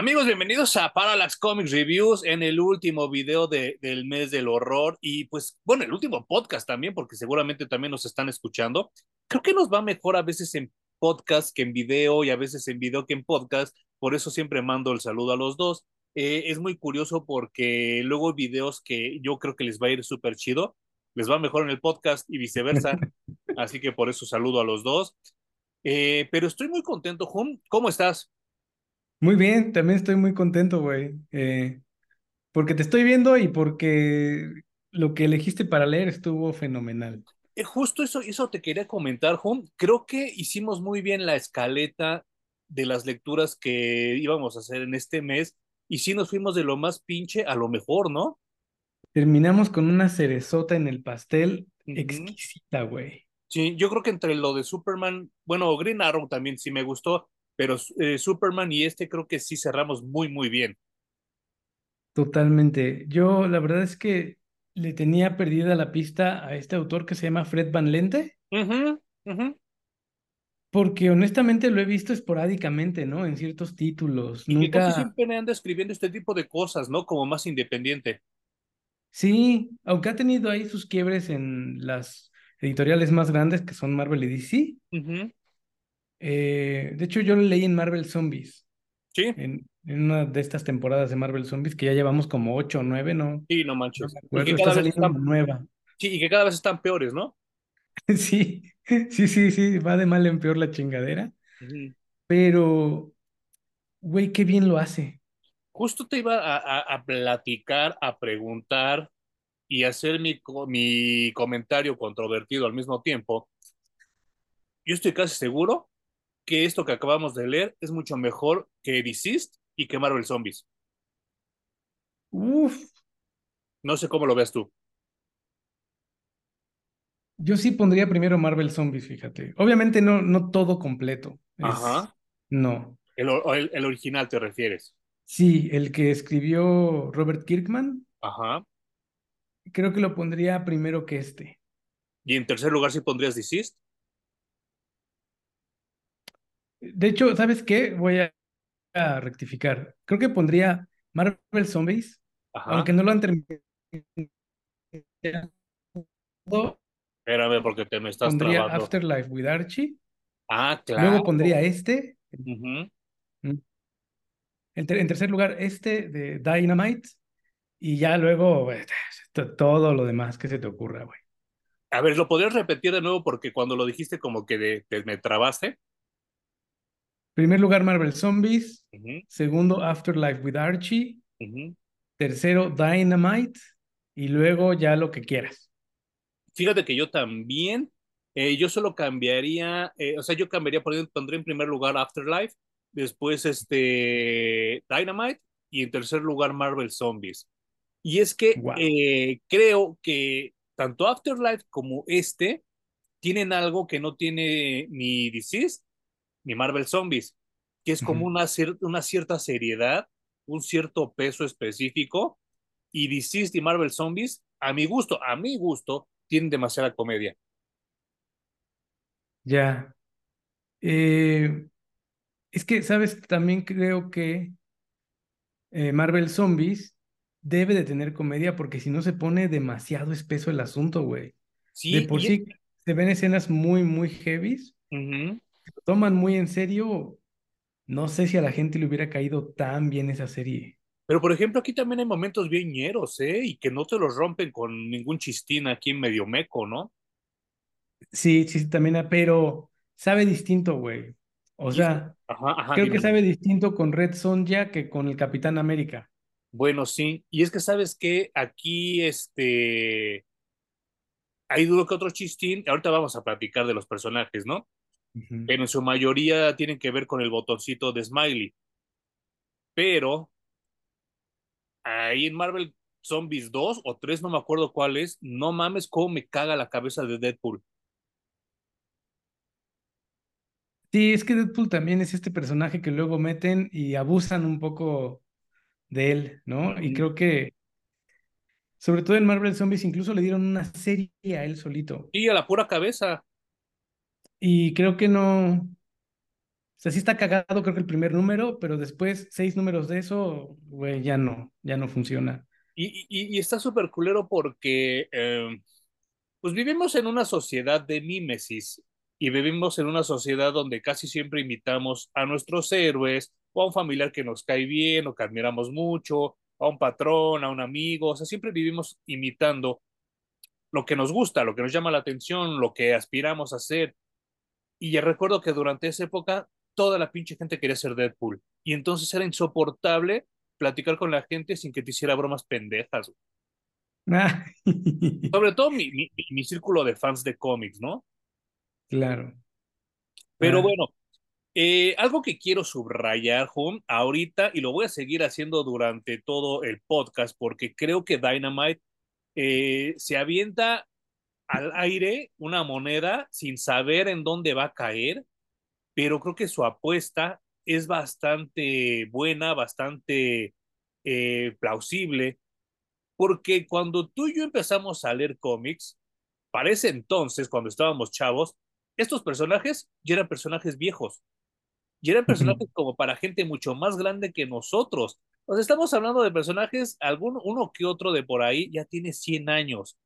Amigos, bienvenidos a Parallax Comics Reviews en el último video de, del mes del horror y pues bueno, el último podcast también porque seguramente también nos están escuchando. Creo que nos va mejor a veces en podcast que en video y a veces en video que en podcast, por eso siempre mando el saludo a los dos. Eh, es muy curioso porque luego videos que yo creo que les va a ir súper chido, les va mejor en el podcast y viceversa, así que por eso saludo a los dos. Eh, pero estoy muy contento, Jun. ¿Cómo estás? Muy bien, también estoy muy contento, güey. Eh, porque te estoy viendo y porque lo que elegiste para leer estuvo fenomenal. Eh, justo eso, eso te quería comentar, Juan. Creo que hicimos muy bien la escaleta de las lecturas que íbamos a hacer en este mes y sí nos fuimos de lo más pinche a lo mejor, ¿no? Terminamos con una cerezota en el pastel exquisita, güey. Sí, yo creo que entre lo de Superman, bueno, Green Arrow también sí me gustó, pero eh, Superman y este creo que sí cerramos muy, muy bien. Totalmente. Yo la verdad es que le tenía perdida la pista a este autor que se llama Fred Van Lente. Porque honestamente lo he visto esporádicamente, ¿no? En ciertos títulos. Y Nunca... que siempre anda escribiendo este tipo de cosas, ¿no? Como más independiente. Sí, aunque ha tenido ahí sus quiebres en las editoriales más grandes que son Marvel y DC. Eh, de hecho, yo lo leí en Marvel Zombies. Sí. En, una de estas temporadas de Marvel Zombies, que ya llevamos como ocho o nueve, ¿no? Sí, no manches. y que cada vez están... nueva. Sí, y que cada vez están peores, ¿no? sí, sí, sí, sí, va de mal en peor la chingadera. Pero, güey, qué bien lo hace. Justo te iba a, a, platicar, a preguntar y hacer mi, mi comentario controvertido al mismo tiempo. Yo estoy casi seguro que esto que acabamos de leer es mucho mejor que Deceased y que Marvel Zombies. Uf. No sé cómo lo ves tú. Yo sí pondría primero Marvel Zombies, fíjate. Obviamente no, no todo completo. Ajá. No. El, el, original te refieres. Sí, el que escribió Robert Kirkman. Ajá. Creo que lo pondría primero que este. ¿Y en tercer lugar si pondrías Deceased? De hecho, ¿sabes qué? Voy a, rectificar. Creo que pondría Marvel Zombies, aunque no lo han terminado. Espérame, porque te me estás Pondría Afterlife with Archie. Ah, claro. Luego pondría este. Mm. en, tercer lugar, este de Dynamite. Y ya luego eh, todo lo demás que se te ocurra, güey. A ver, ¿lo podrías repetir de nuevo? Porque cuando lo dijiste como que me trabaste. Primer lugar, Marvel Zombies. Segundo, Afterlife with Archie. Tercero, Dynamite. Y luego ya lo que quieras. Fíjate que yo también, eh, yo solo cambiaría, eh, o sea, yo cambiaría, pondría en primer lugar Afterlife, después este Dynamite y en tercer lugar Marvel Zombies. Y es que eh, creo que tanto Afterlife como este tienen algo que no tiene ni Disease ni Marvel Zombies, que es como una, una cierta seriedad, un cierto peso específico, y DC y Marvel Zombies, a mi gusto, a mi gusto, tienen demasiada comedia. Ya. Eh, es que, ¿sabes? También creo que eh, Marvel Zombies debe de tener comedia porque si no se pone demasiado espeso el asunto, güey. Sí, de por sí se ven escenas muy, muy heavies lo toman muy en serio, no sé si a la gente le hubiera caído tan bien esa serie. Pero por ejemplo, aquí también hay momentos bien ñeros, ¿eh? Y que no te los rompen con ningún chistín aquí en medio meco, ¿no? Sí, sí, también, pero sabe distinto, güey. O sea, creo que sabe distinto con Red Sonja que con el Capitán América. Bueno, sí. Y es que sabes que aquí, este, hay duro que otro chistín. Ahorita vamos a platicar de los personajes, ¿no? Pero en su mayoría tienen que ver con el botoncito de Smiley. Pero ahí en Marvel Zombies 2 o 3, no me acuerdo cuál es, no mames cómo me caga la cabeza de Deadpool. Sí, es que Deadpool también es este personaje que luego meten y abusan un poco de él, ¿no? Y creo que, sobre todo en Marvel Zombies, incluso le dieron una serie a él solito. Y a la pura cabeza. Y creo que no, sea, sí está cagado, creo que el primer número, pero después seis números de eso, güey, ya no, ya no funciona. Y, y, y está súper culero porque eh, pues vivimos en una sociedad de mímesis y vivimos en una sociedad donde casi siempre imitamos a nuestros héroes o a un familiar que nos cae bien o que admiramos mucho, a un patrón, a un amigo, o sea, siempre vivimos imitando lo que nos gusta, lo que nos llama la atención, lo que aspiramos a hacer. Y ya recuerdo que durante esa época toda la pinche gente quería ser Deadpool. Y entonces era insoportable platicar con la gente sin que te hiciera bromas pendejas. Ah, Sobre todo mi, mi, mi círculo de fans de cómics, ¿no? claro. Pero Ah, bueno, eh, algo que quiero subrayar, Jun, ahorita, y lo voy a seguir haciendo durante todo el podcast, porque creo que Dynamite eh, se avienta al aire una moneda sin saber en dónde va a caer, pero creo que su apuesta es bastante buena, bastante eh, plausible, porque cuando tú y yo empezamos a leer cómics, para ese entonces, cuando estábamos chavos, estos personajes ya eran personajes viejos, ya eran personajes como para gente mucho más grande que nosotros. O sea, estamos hablando de personajes, algún, uno que otro de por ahí ya tiene 100 años,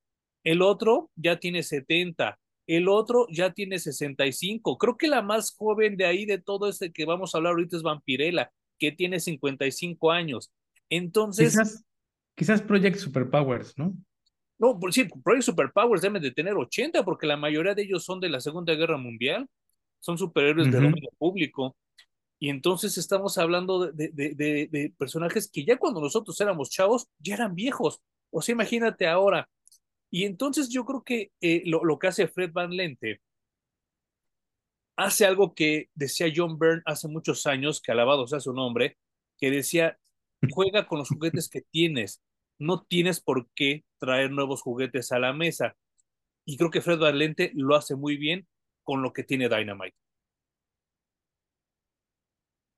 el otro ya tiene 70, el otro ya tiene 65. Creo que la más joven de ahí de todo este que vamos a hablar ahorita es Vampirella, que tiene 55 años. Entonces, Quizás, quizás Project Superpowers, ¿no? no, por sí, Project Superpowers deben de tener 80 porque la mayoría de ellos son de la Segunda Guerra Mundial, son superhéroes de Ujú. dominio público. Y entonces estamos hablando de, de, de, de, personajes que ya cuando nosotros éramos chavos, ya eran viejos. O sea, imagínate ahora. Y entonces yo creo que eh, lo, lo, que hace Fred Van Lente hace algo que decía John Byrne hace muchos años, que alabado sea su nombre, que decía, juega con los juguetes que tienes, no tienes por qué traer nuevos juguetes a la mesa. Y creo que Fred Van Lente lo hace muy bien con lo que tiene Dynamite.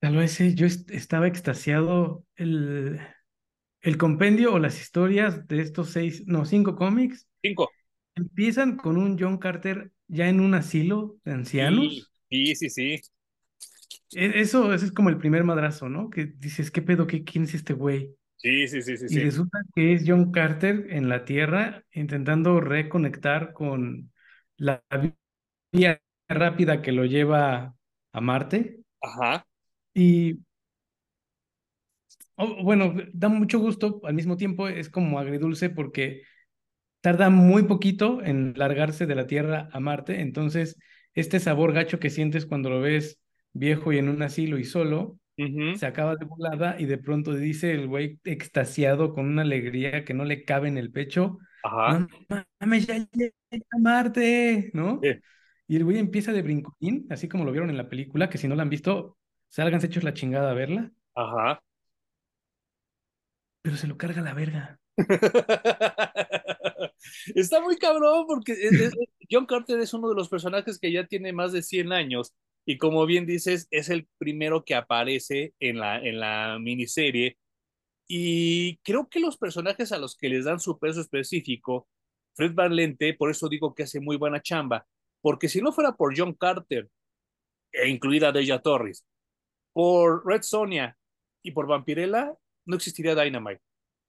Tal vez yo est- estaba extasiado el, el compendio o las historias de estos seis, no, cinco cómics Cinco. empiezan con un John Carter ya en un asilo de ancianos. sí, sí, sí. E- Eso, eso es como el primer madrazo, ¿no? Que dices, ¿qué pedo? ¿Qué, quién es este güey? Sí, sí, sí, sí, Y sí. resulta que es John Carter en la Tierra intentando reconectar con la vía rápida que lo lleva a Marte. Ajá. Y oh, bueno, da mucho gusto, al mismo tiempo es como agridulce porque tarda muy poquito en largarse de la Tierra a Marte, entonces este sabor gacho que sientes cuando lo ves viejo y en un asilo y solo, Uh -huh. se acaba de volada y de pronto dice el güey extasiado con una alegría que no le cabe en el pecho, Ajá. mames, ya llegué a Marte, ¿no? Y el güey empieza de brincolín, así como lo vieron en la película, que si no la han visto, salgan hechos la chingada a verla, Ajá. Pero se lo carga la verga. Está muy cabrón porque John Carter es uno de los personajes que ya tiene más de 100 años y como bien dices, es el primero que aparece en la, en la miniserie y creo que los personajes a los que les dan su peso específico, Fred Van Lente, por eso digo que hace muy buena chamba, porque si no fuera por John Carter, e incluida Deja Torres, por Red Sonia y por Vampirella, no existiría Dynamite.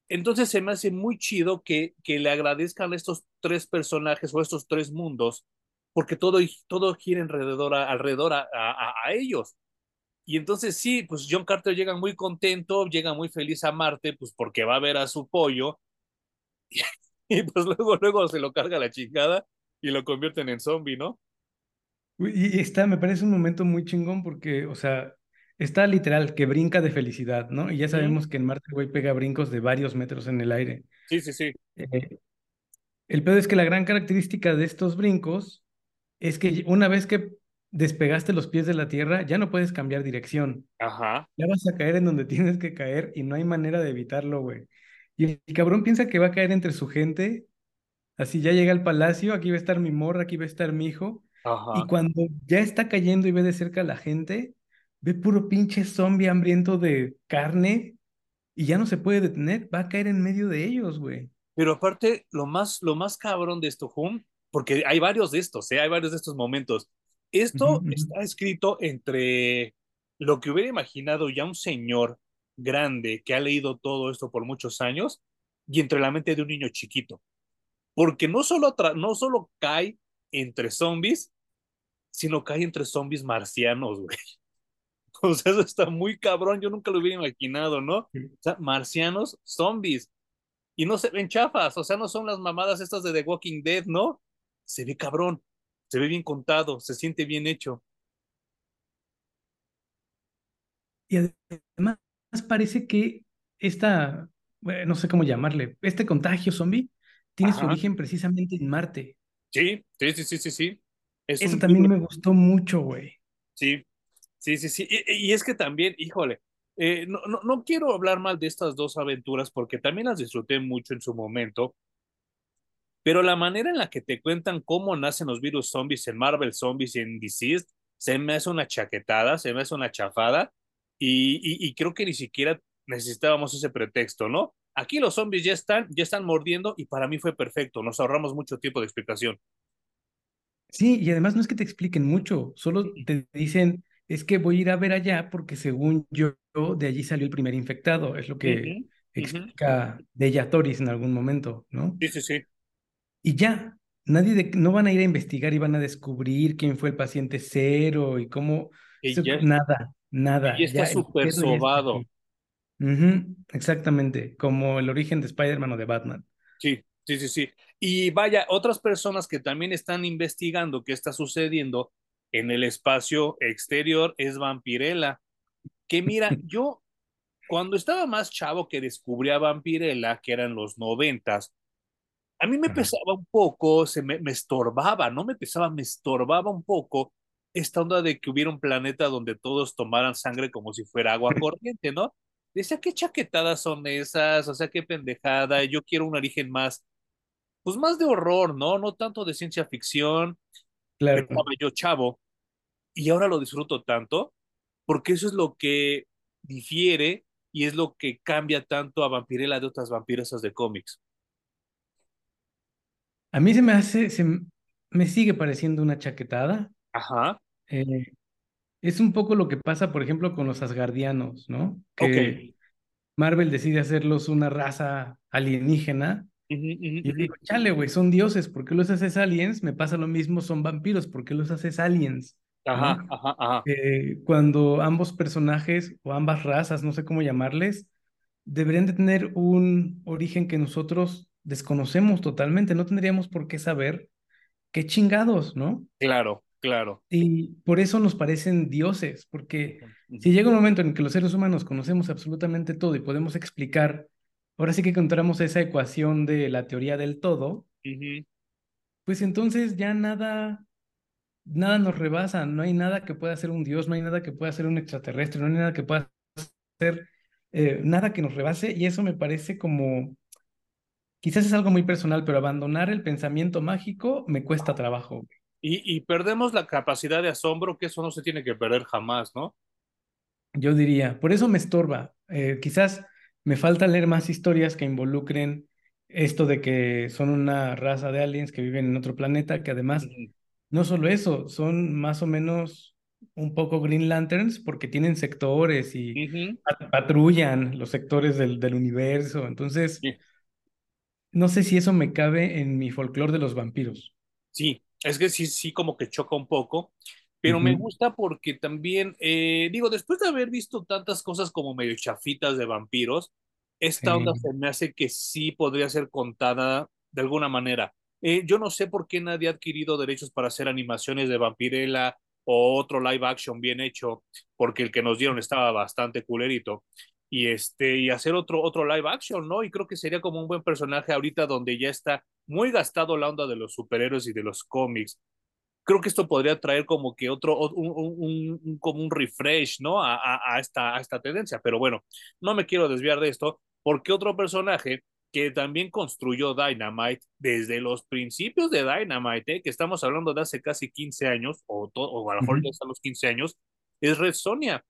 Entonces se me hace muy chido que, que le agradezcan a estos tres personajes o estos tres mundos, porque todo, todo gira alrededor, a, alrededor a, a, a, ellos. Y entonces sí, pues John Carter llega muy contento, llega muy feliz a Marte, pues porque va a ver a su pollo, y, y pues luego, luego se lo carga la chingada y lo convierten en zombie, ¿no? Y está, me parece un momento muy chingón porque, o sea, está literal que brinca de felicidad, ¿no? Y ya sabemos que en Marte el güey pega brincos de varios metros en el aire. Sí, sí, sí. Eh, el pedo es que la gran característica de estos brincos es que una vez que despegaste los pies de la tierra, ya no puedes cambiar dirección. Ajá. Ya vas a caer en donde tienes que caer y no hay manera de evitarlo, güey. Y el, cabrón piensa que va a caer entre su gente, así ya llega al palacio, aquí va a estar mi morra, aquí va a estar mi hijo. Y Ajá. cuando ya está cayendo y ve de cerca a la gente, ve puro pinche zombie hambriento de carne y ya no se puede detener, va a caer en medio de ellos, güey. Pero aparte, lo más, lo más cabrón de esto, Hum, porque hay varios de estos, ¿eh? hay varios de estos momentos. Esto ujú. está escrito entre lo que hubiera imaginado ya un señor grande que ha leído todo esto por muchos años y entre la mente de un niño chiquito. Porque no solo, no solo cae entre zombies, sino cae entre zombies marcianos, güey. O sea, eso está muy cabrón, yo nunca lo hubiera imaginado, ¿no? O sea, marcianos, zombies. Y no se ven chafas, o sea, no son las mamadas estas de The Walking Dead, ¿no? Se ve cabrón, se ve bien contado, se siente bien hecho. Y además parece que esta, no sé cómo llamarle, este contagio zombie tiene su origen precisamente en Marte. Sí, sí, sí, sí, sí, sí. Es Eso un también me gustó mucho, güey. sí, sí, sí, sí. Y, y es que también, híjole, eh, no, no, no quiero hablar mal de estas dos aventuras porque también las disfruté mucho en su momento, pero la manera en la que te cuentan cómo nacen los virus zombies en Marvel Zombies y en Deceased se me hace una chaquetada, se me hace una chafada y, y, y creo que ni siquiera necesitábamos ese pretexto, ¿no? Aquí los zombies ya están, ya están mordiendo y para mí fue perfecto, nos ahorramos mucho tiempo de explicación. Sí, y además no es que te expliquen mucho, solo te dicen, es que voy a ir a ver allá porque según yo, de allí salió el primer infectado, es lo que Ujú, ujú. explica Deja Toris en algún momento, ¿no? Sí, sí, sí. Y ya, nadie de, no van a ir a investigar y van a descubrir quién fue el paciente cero y cómo, Y ya, nada, y nada, está ya el súper está sobado. aquí. Ujú, exactamente, como el origen de Spider-Man o de Batman. Sí, sí, sí, sí. Y vaya, otras personas que también están investigando qué está sucediendo en el espacio exterior es Vampirella. Que mira, yo cuando estaba más chavo que descubrí a Vampirella, que eran los noventas, a mí me pesaba un poco, se me, me estorbaba, no me pesaba, me estorbaba un poco esta onda de que hubiera un planeta donde todos tomaran sangre como si fuera agua corriente, ¿no? Decía, qué chaquetadas son esas, o sea, qué pendejada, yo quiero un origen más, pues más de horror, ¿no? No tanto de ciencia ficción, claro. yo chavo, y ahora lo disfruto tanto, porque eso es lo que difiere y es lo que cambia tanto a Vampirella de otras vampiresas de cómics. A mí se me hace, se me sigue pareciendo una chaquetada. Ajá, Eh, es un poco lo que pasa, por ejemplo, con los asgardianos, ¿no? Que Marvel decide hacerlos una raza alienígena. Y digo, chale, güey, son dioses, ¿por qué los haces aliens? Me pasa lo mismo, son vampiros, ¿por qué los haces aliens? ¿No? Ajá, ajá, ajá. Eh, cuando ambos personajes o ambas razas, no sé cómo llamarles, deberían de tener un origen que nosotros desconocemos totalmente, no tendríamos por qué saber qué chingados, ¿no? Claro, claro. Y por eso nos parecen dioses, porque si llega un momento en que los seres humanos conocemos absolutamente todo y podemos explicar, ahora sí que encontramos esa ecuación de la teoría del todo, pues entonces ya nada, nada nos rebasa, no hay nada que pueda ser un dios, no hay nada que pueda ser un extraterrestre, no hay nada que pueda ser eh, nada que nos rebase y eso me parece como, quizás es algo muy personal, pero abandonar el pensamiento mágico me cuesta trabajo. Y, y perdemos la capacidad de asombro, que eso no se tiene que perder jamás, ¿no? Yo diría, por eso me estorba. Eh, quizás me falta leer más historias que involucren esto de que son una raza de aliens que viven en otro planeta, que además, no solo eso, son más o menos un poco Green Lanterns porque tienen sectores y patrullan los sectores del, del universo. Entonces, Sí, no sé si eso me cabe en mi folclore de los vampiros. sí, es que sí, sí, como que choca un poco, pero me gusta porque también, eh, digo, después de haber visto tantas cosas como medio chafitas de vampiros, esta onda se me hace que sí podría ser contada de alguna manera. Eh, yo no sé por qué nadie ha adquirido derechos para hacer animaciones de Vampirella o otro live action bien hecho, porque el que nos dieron estaba bastante culerito. Y este, y hacer otro, otro live action, ¿no? Y creo que sería como un buen personaje ahorita donde ya está muy gastado la onda de los superhéroes y de los cómics. Creo que esto podría traer como que otro, un, un, un como un refresh, ¿no? A, a, a, esta, a esta tendencia. Pero bueno, no me quiero desviar de esto, porque otro personaje que también construyó Dynamite desde los principios de Dynamite, ¿eh? que estamos hablando de hace casi 15 años, o, o a lo mejor ya hasta los 15 años, es Red Sonia.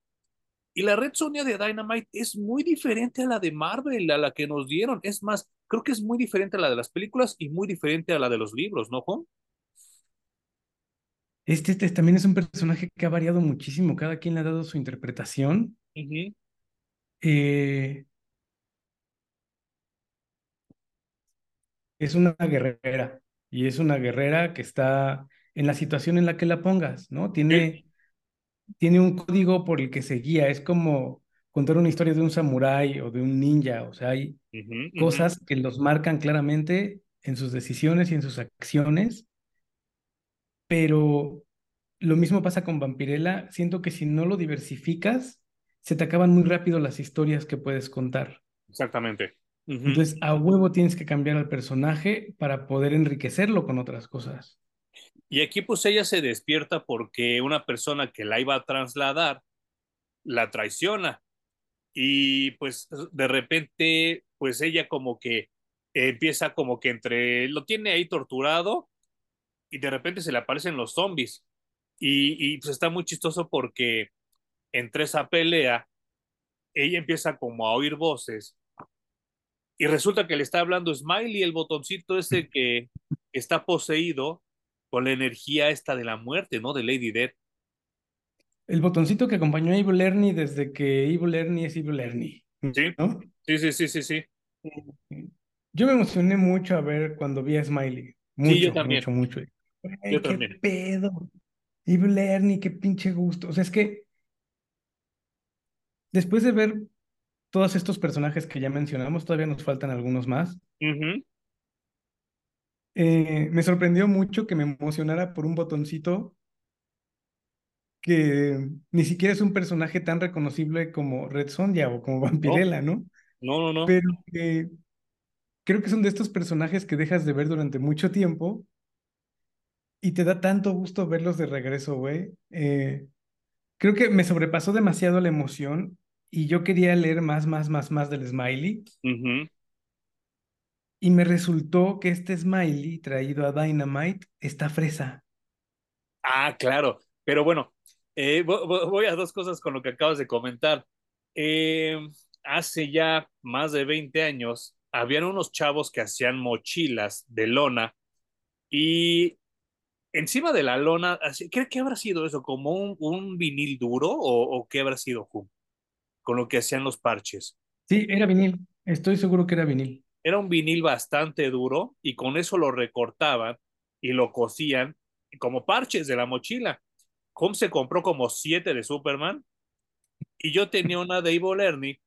Y la Red Sonia de Dynamite es muy diferente a la de Marvel, a la que nos dieron. Es más, creo que es muy diferente a la de las películas y muy diferente a la de los libros, ¿no, Juan? Este, este también es un personaje que ha variado muchísimo, cada quien le ha dado su interpretación. Eh, es una guerrera y es una guerrera que está en la situación en la que la pongas, ¿no? Sí. Tiene, tiene un código por el que se guía, es como contar una historia de un samurái o de un ninja, o sea, hay cosas que los marcan claramente en sus decisiones y en sus acciones, pero lo mismo pasa con Vampirella, siento que si no lo diversificas, se te acaban muy rápido las historias que puedes contar. Exactamente. Entonces, a huevo tienes que cambiar al personaje para poder enriquecerlo con otras cosas. Y aquí pues ella se despierta porque una persona que la iba a trasladar la traiciona y pues de repente pues ella como que empieza como que entre, lo tiene ahí torturado y de repente se le aparecen los zombies y, y pues está muy chistoso porque entre esa pelea ella empieza como a oír voces y resulta que le está hablando Smiley, el botoncito ese que, está poseído con la energía esta de la muerte, ¿no? De Lady Death. El botoncito que acompañó a Evil Ernie desde que Evil Ernie es Evil Ernie, Sí, ¿no? sí, sí, sí, sí, sí. Yo me emocioné mucho a ver cuando vi a Smiley. Sí, yo Mucho, también, mucho, mucho. Yo Güey, qué también. pedo. Evil Ernie, qué pinche gusto. O sea, es que después de ver todos estos personajes que ya mencionamos, todavía nos faltan algunos más. Eh, me sorprendió mucho que me emocionara por un botoncito que ni siquiera es un personaje tan reconocible como Red Sonja o como No, Vampirella, ¿no? no, no, no. Pero que creo que son de estos personajes que dejas de ver durante mucho tiempo y te da tanto gusto verlos de regreso, güey. Eh, creo que me sobrepasó demasiado la emoción y yo quería leer más, más, más, más del Smiley y me resultó que este Smiley traído a Dynamite está fresa. Ah, claro. Pero bueno, eh, vo- vo- voy a dos cosas con lo que acabas de comentar. Eh, hace ya más de 20 años, habían unos chavos que hacían mochilas de lona y encima de la lona, así- ¿qué, qué habrá sido eso? ¿Como un, un vinil duro o, o qué habrá sido, Ju? con lo que hacían los parches? Sí, era vinil. Estoy seguro que era vinil. Era un vinil bastante duro y con eso lo recortaban y lo cosían como parches de la mochila. Holmes se compró como siete de Superman y yo tenía una de Evil Ernie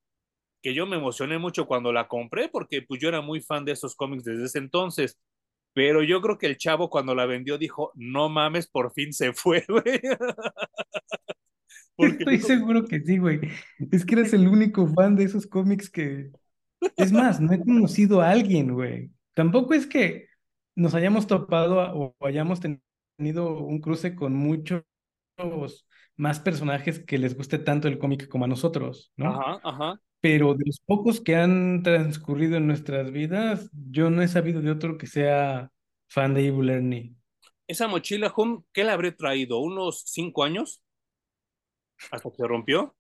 que yo me emocioné mucho cuando la compré porque pues yo era muy fan de esos cómics desde ese entonces. Pero yo creo que el chavo cuando la vendió dijo, no mames, por fin se fue, güey. Porque Estoy seguro que sí, güey. Es que eres el único fan de esos cómics que... Es más, no he conocido a alguien, güey. Tampoco es que nos hayamos topado a- o hayamos ten- tenido un cruce con muchos más personajes que les guste tanto el cómic como a nosotros, ¿no? ajá, ajá. Pero de los pocos que han transcurrido en nuestras vidas, yo no he sabido de otro que sea fan de Evil Ernie. Esa mochila, Hum, ¿qué le habré traído? ¿Unos cinco años? Hasta que se rompió.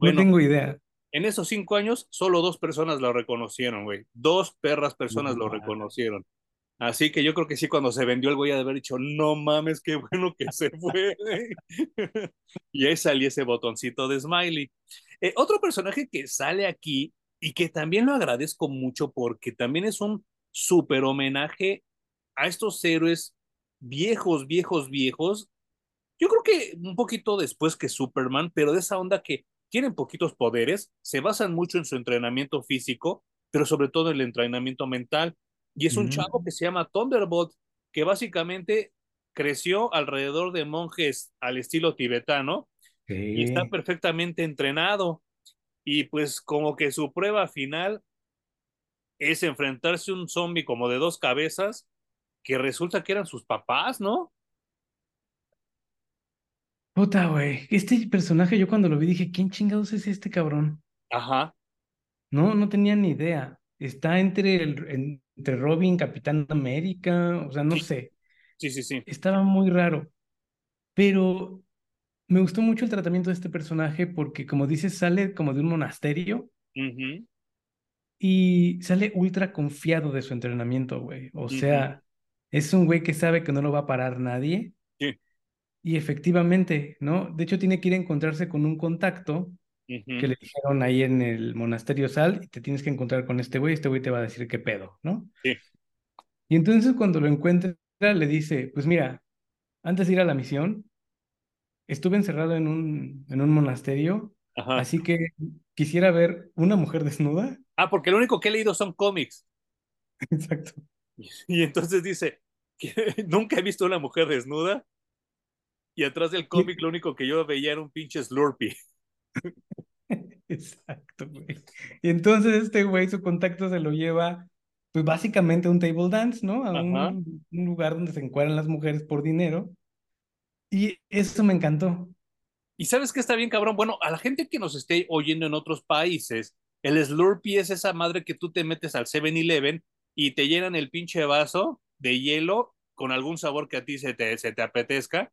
No tengo idea. en esos cinco años, solo dos personas lo reconocieron, güey. Dos perras personas lo reconocieron. Así que yo creo que sí, cuando se vendió el güey, de haber dicho, no mames, qué bueno que se fue. güey". y ahí salió ese botoncito de Smiley. Eh, otro personaje que sale aquí y que también lo agradezco mucho porque también es un súper homenaje a estos héroes viejos, viejos, viejos. Yo creo que un poquito después que Superman, pero de esa onda que tienen poquitos poderes, se basan mucho en su entrenamiento físico, pero sobre todo en el entrenamiento mental. Y es un chavo que se llama Thunderbolt, que básicamente creció alrededor de monjes al estilo tibetano y está perfectamente entrenado. Y pues como que su prueba final es enfrentarse a un zombie como de dos cabezas, que resulta que eran sus papás, ¿no? Puta, güey. Este personaje, yo cuando lo vi dije, ¿quién chingados es este cabrón? Ajá, No, no tenía ni idea. Está entre, el, entre Robin, Capitán América, o sea, no sí, sé. Sí, sí, sí. Estaba muy raro. Pero me gustó mucho el tratamiento de este personaje porque, como dices, sale como de un monasterio Ujú, y sale ultra confiado de su entrenamiento, güey. O ujú. sea, Es un güey que sabe que no lo va a parar nadie. Sí. Y efectivamente, ¿no? De hecho, tiene que ir a encontrarse con un contacto Ujú, que le dijeron ahí en el monasterio Sal, y te tienes que encontrar con este güey, este güey te va a decir qué pedo, ¿no? Sí. Y entonces cuando lo encuentra, le dice, pues mira, antes de ir a la misión, estuve encerrado en un, en un monasterio, Ajá. así que quisiera ver una mujer desnuda. Ah, porque lo único que he leído son cómics. Exacto. Y entonces dice que nunca he visto una mujer desnuda. Y atrás del cómic lo único que yo veía era un pinche Slurpee. Exacto, güey. Y entonces este güey, su contacto se lo lleva, pues básicamente un table dance, ¿no? A Ajá. un, un lugar donde se encuadran las mujeres por dinero. Y eso me encantó. Y sabes que está bien, cabrón. Bueno, a la gente que nos esté oyendo en otros países, el Slurpee es esa madre que tú te metes al 7-Eleven y te llenan el pinche vaso de hielo con algún sabor que a ti se te, se te apetezca.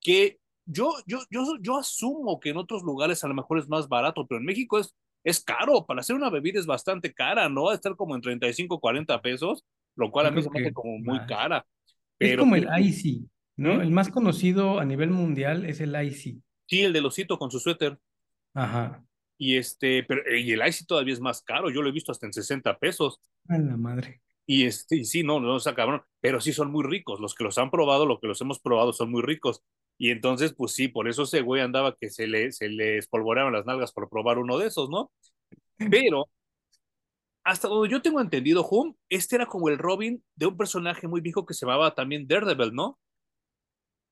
Que yo, yo, yo, yo asumo que en otros lugares a lo mejor es más barato, pero en México es, es caro. Para hacer una bebida es bastante cara, ¿no? Va a estar como en 35, 40 pesos, lo cual a mí se me hace como muy más. cara. Es Pero como el IC, ¿no? ¿Mm? El más conocido a nivel mundial es el IC. Sí, el del osito con su suéter. Ajá. Y este, pero y el Icy todavía es más caro, yo lo he visto hasta en 60 pesos. A la madre. Y este, y sí, no, no, o sea, cabrón, pero sí son muy ricos. Los que los han probado, lo que los hemos probado son muy ricos. Y entonces, pues sí, por eso ese güey andaba que se le, se le las nalgas por probar uno de esos, ¿no? Pero hasta donde yo tengo entendido, Hum, este era como el Robin de un personaje muy viejo que se llamaba también Daredevil, ¿no?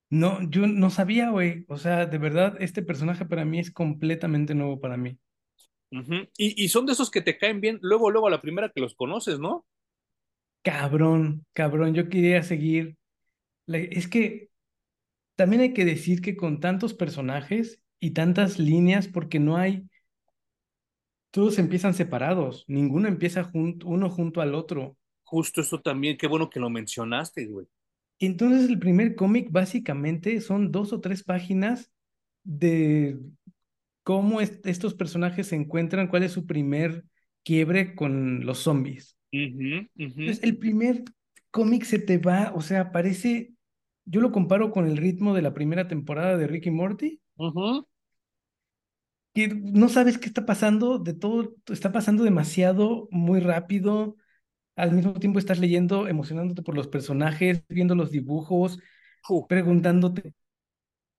No, yo no sabía, güey. O sea, de verdad, este personaje para mí es completamente nuevo para mí. Y, y son de esos que te caen bien luego, luego a la primera que los conoces, ¿no? Cabrón, cabrón, yo quería seguir. Es que también hay que decir que con tantos personajes y tantas líneas, porque no hay, todos empiezan separados, ninguno empieza junto, uno junto al otro. Justo eso también, qué bueno que lo mencionaste, güey. Entonces el primer cómic básicamente son dos o tres páginas de cómo est- estos personajes se encuentran, cuál es su primer quiebre con los zombies. Ujú, Entonces el primer cómic se te va, o sea, parece, yo lo comparo con el ritmo de la primera temporada de Rick y Morty, que no sabes qué está pasando, de todo, está pasando demasiado, muy rápido, al mismo tiempo estás leyendo, emocionándote por los personajes, viendo los dibujos, preguntándote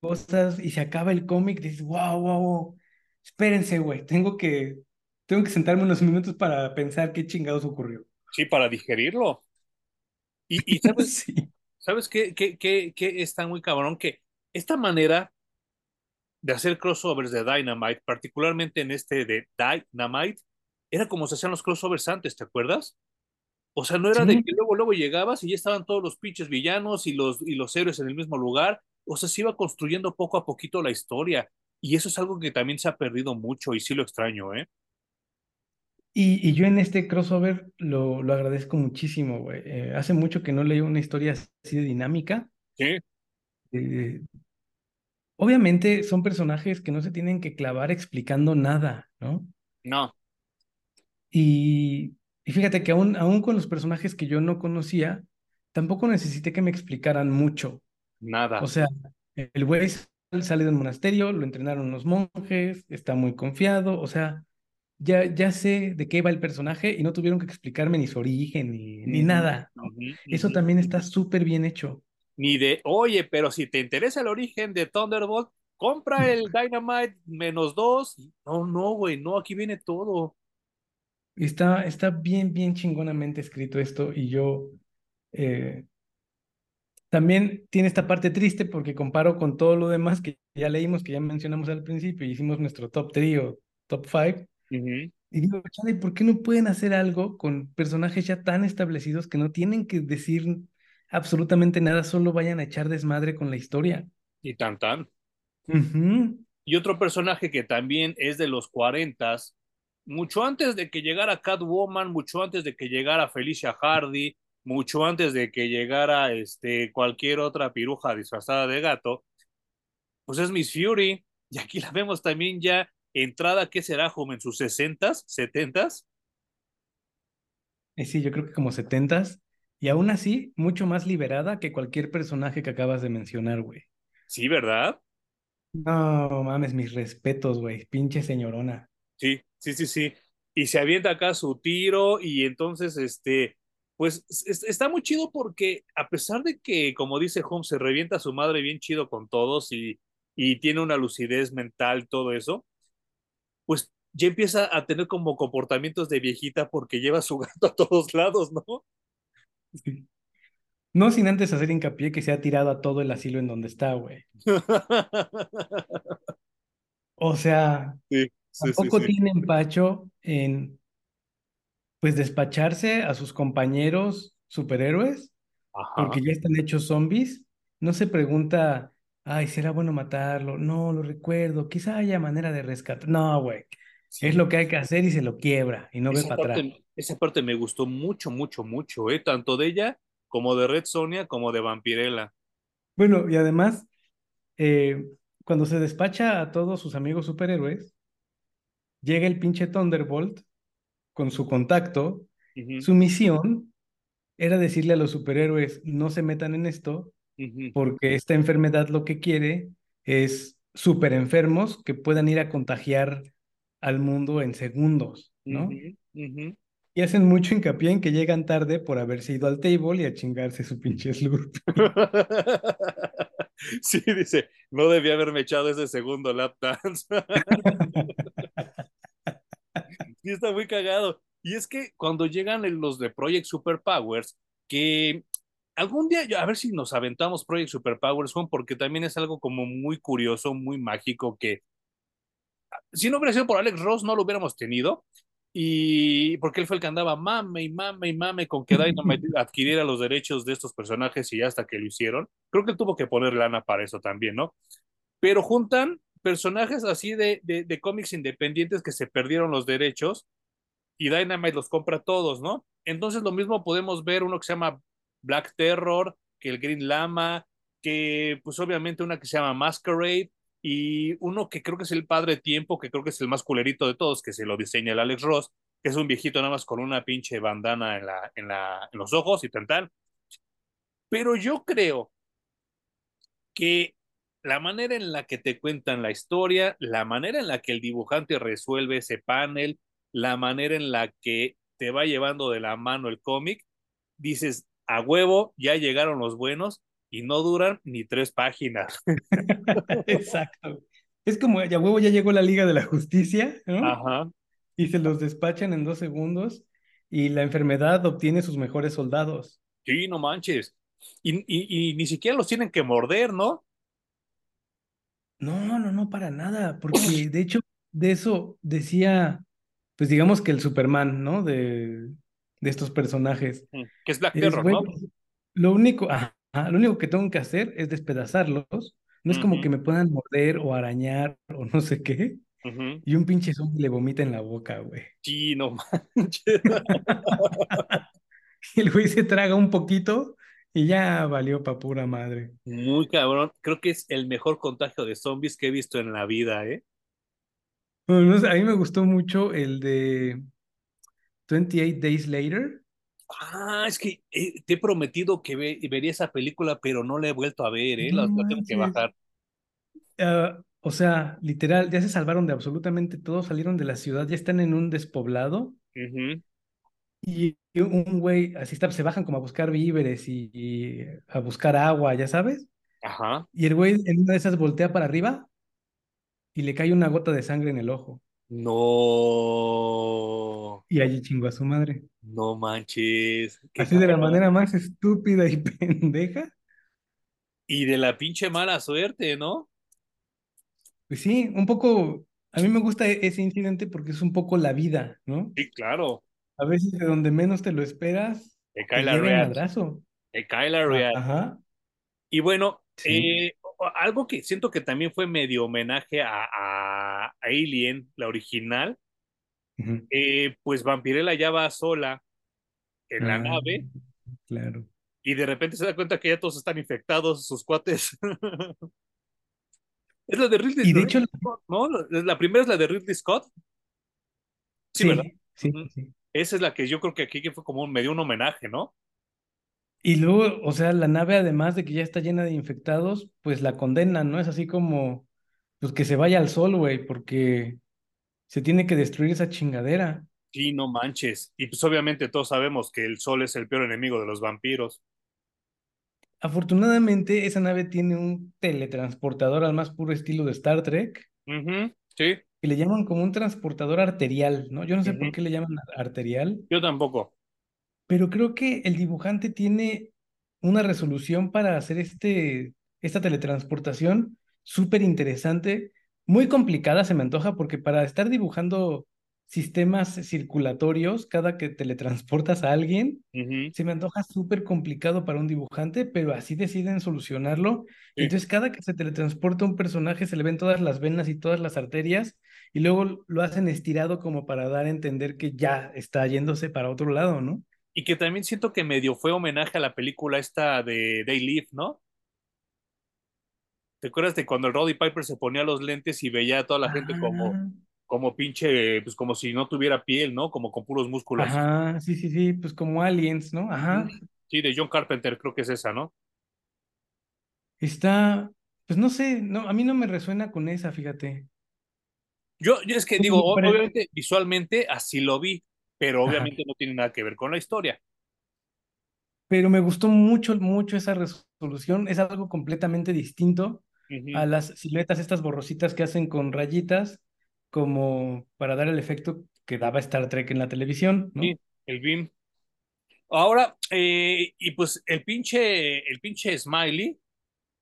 cosas y se acaba el cómic, dices, wow, wow, wow, espérense, güey, tengo que, tengo que sentarme unos minutos para pensar qué chingados ocurrió. Sí, para digerirlo. Y, y sabes, Sí. ¿Sabes qué, qué, qué, qué está muy cabrón? Que esta manera de hacer crossovers de Dynamite, particularmente en este de Dynamite, era como se hacían los crossovers antes, ¿te acuerdas? O sea, no era de que luego, luego llegabas y ya estaban todos los pinches villanos y los, y los héroes en el mismo lugar. O sea, se iba construyendo poco a poquito la historia. Y eso es algo que también se ha perdido mucho y sí lo extraño, ¿eh? Y, y yo en este crossover lo, lo agradezco muchísimo, güey. Eh, hace mucho que no leí una historia así de dinámica. Sí, Eh, obviamente son personajes que no se tienen que clavar explicando nada, ¿no? no, Y, y fíjate que aún, aún con los personajes que yo no conocía, tampoco necesité que me explicaran mucho. O nada. sea, el güey sale del monasterio, lo entrenaron los monjes, está muy confiado, o sea, ya, ya sé de qué va el personaje y no tuvieron que explicarme ni su origen ni, ni nada, Eso también está súper bien hecho. Ni de, oye, pero si te interesa el origen de Thunderbolt, compra el Dynamite menos dos. No, no, güey, no, aquí viene todo. Está, está bien, bien chingonamente escrito esto y yo eh, también tiene esta parte triste porque comparo con todo lo demás que ya leímos, que ya mencionamos al principio y hicimos nuestro top 3 o top 5. Ujú. Y digo, chale, ¿por qué no pueden hacer algo con personajes ya tan establecidos que no tienen que decir absolutamente nada, solo vayan a echar desmadre con la historia? Y tan tan. Y otro personaje que también es de los 40, mucho antes de que llegara Catwoman, mucho antes de que llegara Felicia Hardy, mucho antes de que llegara este, cualquier otra piruja disfrazada de gato, pues es Miss Fury. Y aquí la vemos también ya entrada, ¿qué será, Home? ¿En sus 60s, 70s? Eh, sí, yo creo que como setentas. Y aún así, mucho más liberada que cualquier personaje que acabas de mencionar, güey. Sí, ¿verdad? No mames, mis respetos, güey. Pinche señorona. Sí, sí, sí, sí. Y se avienta acá su tiro y entonces, este, pues es- está muy chido porque a pesar de que, como dice Holmes, se revienta a su madre bien chido con todos y, y tiene una lucidez mental, todo eso, pues ya empieza a tener como comportamientos de viejita porque lleva a su gato a todos lados, ¿no? Sí. No sin antes hacer hincapié que se ha tirado a todo el asilo en donde está, güey. O sea, Sí, sí, sí, tampoco sí. tiene empacho en, pues, despacharse a sus compañeros superhéroes Ajá, porque ya están hechos zombies. No se pregunta, ay, ¿será bueno matarlo? No, lo recuerdo. Quizá haya manera de rescatar. No, güey. Es lo que hay que hacer y se lo quiebra y no ve para atrás. esa parte me gustó mucho, mucho, mucho, ¿eh? Tanto de ella como de Red Sonia como de Vampirella. Bueno, y además, eh, cuando se despacha a todos sus amigos superhéroes, llega el pinche Thunderbolt con su contacto. Su misión era decirle a los superhéroes, no se metan en esto, porque esta enfermedad lo que quiere es super enfermos que puedan ir a contagiar al mundo en segundos, ¿no? Y hacen mucho hincapié en que llegan tarde por haberse ido al table y a chingarse su pinche slurp. Sí, dice, no debía haberme echado ese segundo lap dance. Sí, está muy cagado. Y es que cuando llegan los de Project Superpowers, que algún día, a ver si nos aventamos Project Superpowers, Juan, porque también es algo como muy curioso, muy mágico, que si no hubiera sido por Alex Ross, no lo hubiéramos tenido. Y porque él fue el que andaba mame y mame y mame con que Dynamite adquiriera los derechos de estos personajes y hasta que lo hicieron. Creo que él tuvo que poner lana para eso también, ¿no? Pero juntan personajes así de, de, de cómics independientes que se perdieron los derechos y Dynamite los compra todos, ¿no? Entonces lo mismo podemos ver uno que se llama Black Terror, que el Green Lama, que pues obviamente una que se llama Masquerade y uno que creo que es el Padre Tiempo, que creo que es el más culerito de todos, que se lo diseña el Alex Ross, que es un viejito nada más con una pinche bandana en, la, en, la, en los ojos y tal, tal. Pero yo creo que la manera en la que te cuentan la historia, la manera en la que el dibujante resuelve ese panel, la manera en la que te va llevando de la mano el cómic, dices, a huevo, ya llegaron los buenos y no duran ni tres páginas. Exacto. Es como, ya huevo, ya llegó la Liga de la Justicia, ¿no? Ajá. Y se los despachan en dos segundos y la enfermedad obtiene sus mejores soldados. Sí, no manches. Y, y, y ni siquiera los tienen que morder, ¿no? No, no, no, para nada, porque de hecho de eso decía, pues digamos que el Superman, ¿no? De, de estos personajes. Que es Black Es, Terror, ¿no? lo único, ajá, lo único que tengo que hacer es despedazarlos. No es como que me puedan morder o arañar o no sé qué. Y un pinche zombie le vomita en la boca, güey. Sí, no manches. Y el güey se traga un poquito y ya valió pa' pura madre. Muy cabrón. Creo que es el mejor contagio de zombies que he visto en la vida, ¿eh? Bueno, no sé, a mí me gustó mucho el de 28 Days Later. Ah, es que eh, te he prometido que ve- vería esa película, pero no la he vuelto a ver, ¿eh? No La, tengo que bajar. Ah, o sea, literal, ya se salvaron de absolutamente todo, salieron de la ciudad, ya están en un despoblado y un güey, así está, se bajan como a buscar víveres y, y a buscar agua, ya sabes. Ajá. Y el güey en una de esas voltea para arriba y le cae una gota de sangre en el ojo. No, Y allí chingó a su madre. no manches. Así de la manera más estúpida y pendeja. Y de la pinche mala suerte, ¿no? Pues sí, un poco, a mí me gusta e- ese incidente porque es un poco la vida, ¿no? Sí, claro. A veces de donde menos te lo esperas, Te cae te la real. Te cae la A- real. Ajá, Y bueno, sí. eh, algo que siento que también fue medio homenaje a, a Alien, la original, eh, pues Vampirella ya va sola en la Ah, nave claro. y de repente se da cuenta que ya todos están infectados, sus cuates. es la de Ridley, Y de Ridley hecho, Scott, ¿no? La primera es la de Ridley Scott. Sí, ¿verdad? sí, sí. Esa es la que yo creo que aquí fue como un, me dio un homenaje, ¿no? Y luego, o sea, la nave, además de que ya está llena de infectados, pues la condenan, ¿no? Es así como, pues que se vaya al sol, güey, porque se tiene que destruir esa chingadera. Sí, no manches. Y pues obviamente todos sabemos que el sol es el peor enemigo de los vampiros. Afortunadamente, esa nave tiene un teletransportador al más puro estilo de Star Trek, Ujú, sí, que le llaman como un transportador arterial, ¿no? Yo no sé por qué le llaman arterial, Yo tampoco. Pero creo que el dibujante tiene una resolución para hacer este, esta teletransportación súper interesante, muy complicada se me antoja, porque para estar dibujando sistemas circulatorios, cada que teletransportas a alguien, se me antoja súper complicado para un dibujante, pero así deciden solucionarlo. Sí. entonces cada que se teletransporta un personaje se le ven todas las venas y todas las arterias, y luego lo hacen estirado como para dar a entender que ya está yéndose para otro lado, ¿no? Y que también siento que medio fue homenaje a la película esta de They Live, ¿no? ¿Te acuerdas de cuando el Roddy Piper se ponía los lentes y veía a toda la gente como, Ah, como pinche, pues como si no tuviera piel, ¿no? Como con puros músculos. ajá, sí, sí, sí, pues como aliens, ¿no? Ajá. Sí, de John Carpenter, creo que es esa, ¿no? Está, pues no sé, no, a mí no me resuena con esa, fíjate. Yo, yo es que digo, Pero me o- pare- obviamente visualmente así lo vi, pero Ajá. obviamente no tiene nada que ver con la historia. Pero me gustó mucho, mucho esa resolución. Es algo completamente distinto a las siluetas, estas borrositas que hacen con rayitas, como para dar el efecto que daba Star Trek en la televisión, ¿no? Sí, el BIM. Ahora, eh, y pues el pinche, el pinche Smiley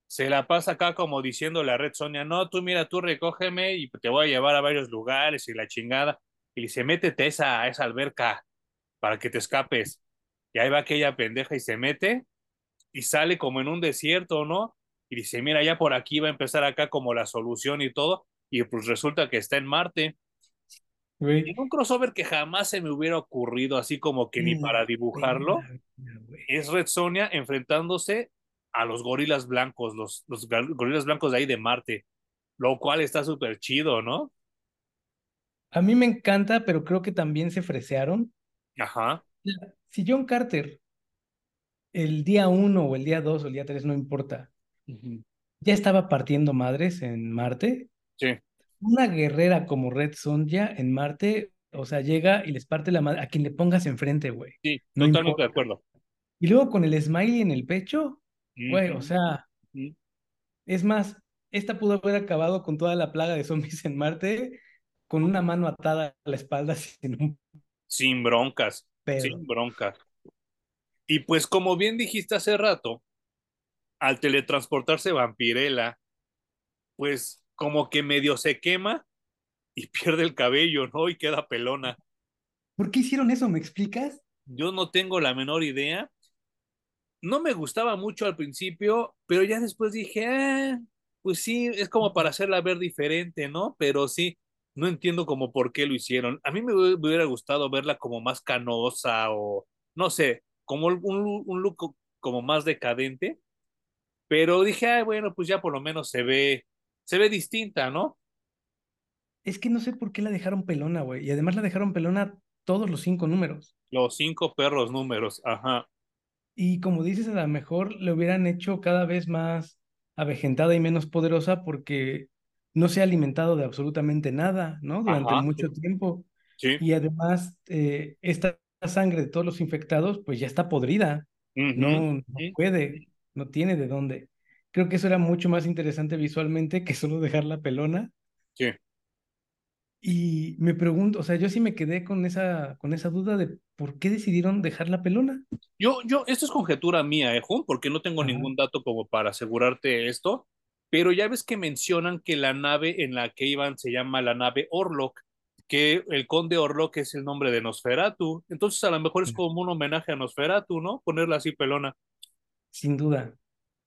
se la pasa acá como diciéndole a Red Sonia, no, tú mira, tú recógeme y te voy a llevar a varios lugares y la chingada. Y dice, métete a esa, a esa alberca para que te escapes. Y ahí va aquella pendeja y se mete y sale como en un desierto, ¿no? Y dice, mira, ya por aquí va a empezar acá como la solución y todo. Y pues resulta que está en Marte. En Güey. un crossover que jamás se me hubiera ocurrido, así como que ni En para dibujarlo, es Red Sonia enfrentándose a los gorilas blancos, los, los gorilas blancos de ahí de Marte, lo cual está súper chido, ¿no? A mí me encanta, pero creo que también se fresearon. Ajá. Si John Carter, el día uno o el día dos o el día tres, no importa, ya estaba partiendo madres en Marte, Sí, una guerrera como Red Sonja en Marte, o sea, llega y les parte la madre a quien le pongas enfrente, güey. sí, No totalmente de acuerdo. Y luego con el smiley en el pecho, güey, o sea, es más, esta pudo haber acabado con toda la plaga de zombies en Marte con una mano atada a la espalda sin un Sin broncas, sin broncas. Y pues como bien dijiste hace rato, al teletransportarse Vampirella, pues como que medio se quema y pierde el cabello, ¿no? Y queda pelona. ¿Por qué hicieron eso? ¿Me explicas? Yo no tengo la menor idea. No me gustaba mucho al principio, pero ya después dije, ah, pues sí, es como para hacerla ver diferente, ¿no? Pero sí, no entiendo como por qué lo hicieron. A mí me hu- me hubiera gustado verla como más canosa o, no sé, como un, un look como más decadente, pero dije, bueno, pues ya por lo menos se ve, se ve distinta, ¿no? Es que no sé por qué la dejaron pelona, güey. Y además la dejaron pelona todos los cinco números. Los cinco perros números, ajá, Y como dices, a lo mejor le hubieran hecho cada vez más avejentada y menos poderosa porque no se ha alimentado de absolutamente nada, ¿no? Durante ajá, mucho tiempo. sí, Y además, eh, esta sangre de todos los infectados, pues ya está podrida. No, puede, no tiene de dónde. Creo que eso era mucho más interesante visualmente que solo dejarla pelona. sí. Y me pregunto, o sea, yo sí me quedé con esa, con esa duda de por qué decidieron dejarla pelona. Yo, yo, esto es conjetura mía, eh, Jun, porque no tengo Ajá. ningún dato como para asegurarte esto, pero ya ves que mencionan que la nave en la que iban se llama la nave Orlok, que el conde Orlok es el nombre de Nosferatu, entonces a lo mejor es como un homenaje a Nosferatu, ¿no? Ponerla así pelona. Sin duda.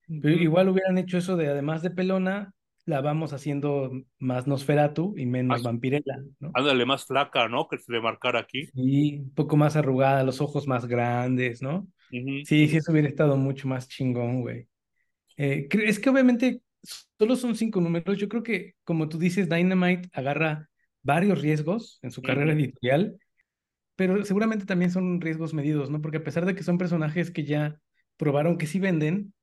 Pero igual hubieran hecho eso de, además de pelona, la vamos haciendo más Nosferatu y menos Vampirella, ¿no? ándale, más flaca, ¿no? Que se le marcara aquí. Y un poco más arrugada, los ojos más grandes, ¿no? Sí, sí, eso hubiera estado mucho más chingón, güey. Eh, es que obviamente solo son cinco números. Yo creo que, como tú dices, Dynamite agarra varios riesgos en su carrera editorial, pero seguramente también son riesgos medidos, ¿no? Porque a pesar de que son personajes que ya probaron que sí venden.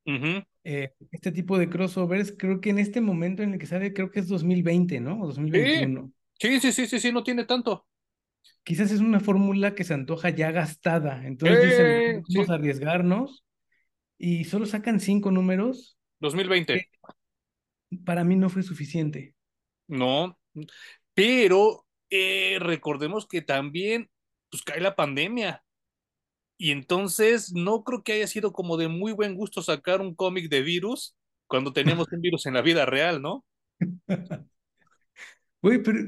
Eh, este tipo de crossovers, creo que en este momento en el que sale, creo que es 2020, ¿no? O Sí, 2021. sí, sí, sí, sí, sí, no tiene tanto. Quizás es una fórmula que se antoja ya gastada. Entonces dicen, Eh, vamos sí, a arriesgarnos y solo sacan cinco números. 2020. que Para mí no fue suficiente. No, pero eh, recordemos que también pues cae la pandemia y entonces no creo que haya sido como de muy buen gusto sacar un cómic de virus cuando teníamos un virus en la vida real, ¿no? Güey, pero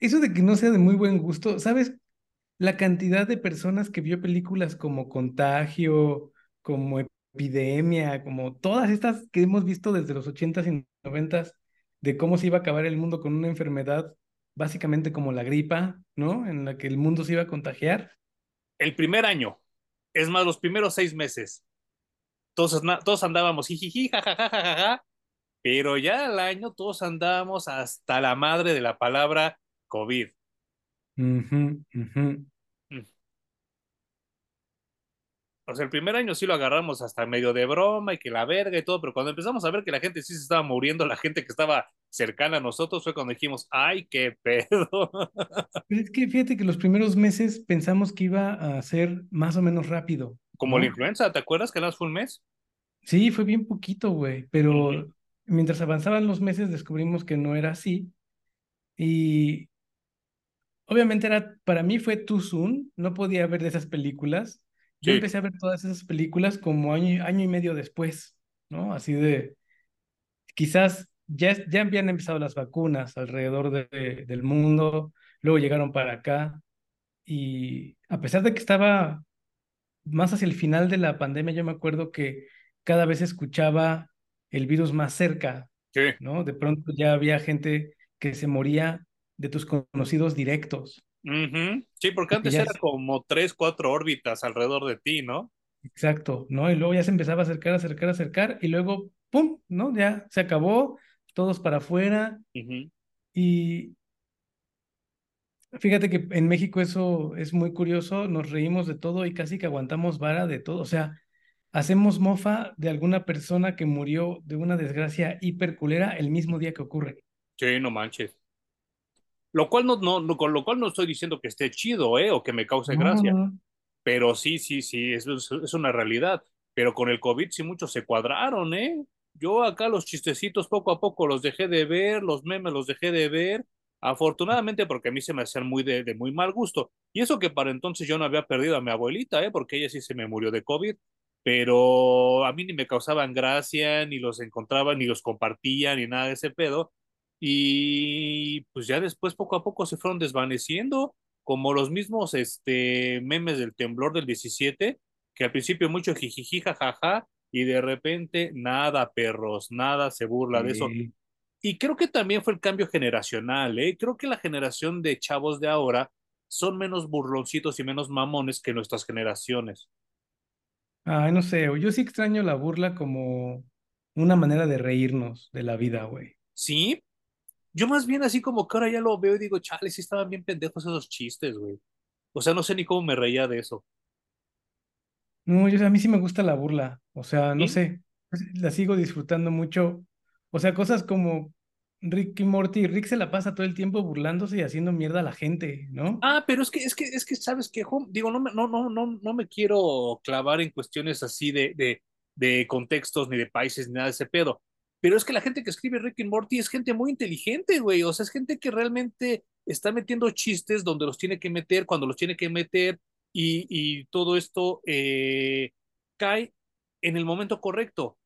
eso de que no sea de muy buen gusto, ¿sabes? La cantidad de personas que vio películas como Contagio, como Epidemia, como todas estas que hemos visto desde los ochentas y noventas, de cómo se iba a acabar el mundo con una enfermedad básicamente como la gripa, ¿no? En la que el mundo se iba a contagiar. El primer año, es más, los primeros seis meses, todos, todos andábamos jijiji, jajajajaja, pero ya al año todos andábamos hasta la madre de la palabra COVID. Ujú, ujú. Mm. O sea, el primer año sí lo agarramos hasta medio de broma y que la verga y todo, pero cuando empezamos a ver que la gente sí se estaba muriendo, la gente que estaba cercana a nosotros, fue cuando dijimos, ay, qué pedo. Pero es que fíjate que los primeros meses pensamos que iba a ser más o menos rápido, Como la ¿no? influenza, ¿te acuerdas que nada fue un mes? Sí, fue bien poquito, güey, pero mientras avanzaban los meses descubrimos que no era así y obviamente era, para mí fue too soon, no podía ver de esas películas. Yo Sí, empecé a ver todas esas películas como año, año y medio después, ¿no? Así de, quizás ya, ya habían empezado las vacunas alrededor de- de- del mundo, luego llegaron para acá y a pesar de que estaba más hacia el final de la pandemia, yo me acuerdo que cada vez escuchaba el virus más cerca, sí. ¿no? De pronto ya había gente que se moría de tus conocidos directos, Ujú. Sí, porque antes ya, era como tres, cuatro órbitas alrededor de ti, ¿no? exacto, ¿no? Y luego ya se empezaba a acercar, acercar, acercar, y luego, ¡pum!, ¿no? Ya se acabó, todos para afuera, y fíjate que en México eso es muy curioso, nos reímos de todo y casi que aguantamos vara de todo, o sea, hacemos mofa de alguna persona que murió de una desgracia hiperculera el mismo día que ocurre. Sí, no manches. Lo cual no, no, no- con lo cual no estoy diciendo que esté chido, ¿eh? O que me cause gracia. no. Pero sí, sí, sí, es, es, es una realidad. Pero con el COVID sí muchos se cuadraron, ¿eh? Yo acá los chistecitos poco a poco los dejé de ver, los memes los dejé de ver, afortunadamente porque a mí se me hacían muy de, de muy mal gusto. Y eso que para entonces yo no había perdido a mi abuelita, ¿eh? Porque ella sí se me murió de COVID, pero a mí ni me causaban gracia, ni los encontraba, ni los compartía, ni nada de ese pedo. Y pues ya después poco a poco se fueron desvaneciendo como los mismos este, memes del temblor del 17, que al principio mucho jijiji, jajaja, y de repente nada, perros, nada se burla de eso. Y creo que también fue el cambio generacional, ¿eh? Creo que la generación de chavos de ahora son menos burloncitos y menos mamones que nuestras generaciones. Ay, no sé, yo sí extraño la burla como una manera de reírnos de la vida, güey. ¿Sí? Yo más bien así como que ahora ya lo veo y digo, chale, sí estaban bien pendejos esos chistes, güey. O sea, no sé ni cómo me reía de eso. No, yo, a mí sí me gusta la burla, o sea, no ¿Sí? sé, la sigo disfrutando mucho. O sea, cosas como Rick y Morty, Rick se la pasa todo el tiempo burlándose y haciendo mierda a la gente, ¿no? Ah, pero es que, es que, es que, ¿sabes qué, Hom? Digo, no me, no, no, no, no me quiero clavar en cuestiones así de, de, de contextos, ni de países, ni nada de ese pedo. Pero es que la gente que escribe Rick and Morty es gente muy inteligente, güey. O sea, es gente que realmente está metiendo chistes donde los tiene que meter, cuando los tiene que meter, y, y todo esto eh, cae en el momento correcto.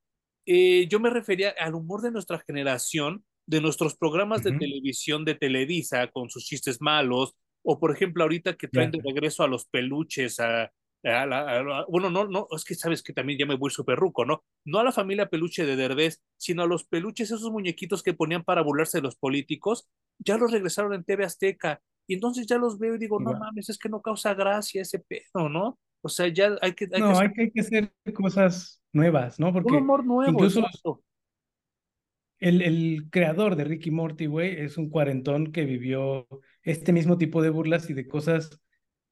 Eh, yo me refería al humor de nuestra generación, de nuestros programas de televisión de Televisa con sus chistes malos, o por ejemplo ahorita que traen de regreso a los peluches, a, a la, a la, bueno, no, no, es que sabes que también ya me voy súper ruco, ¿no? No a la familia peluche de Derbez, sino a los peluches, esos muñequitos que ponían para burlarse de los políticos, ya los regresaron en TV Azteca. Y entonces ya los veo y digo, no mames, es que no causa gracia ese pedo, ¿no? O sea, ya hay que, hay que No, hacer hay que, hay que hacer cosas nuevas, ¿no? un Porque humor nuevo, incluso el, el creador de Ricky Morty, güey, es un cuarentón que vivió este mismo tipo de burlas y de cosas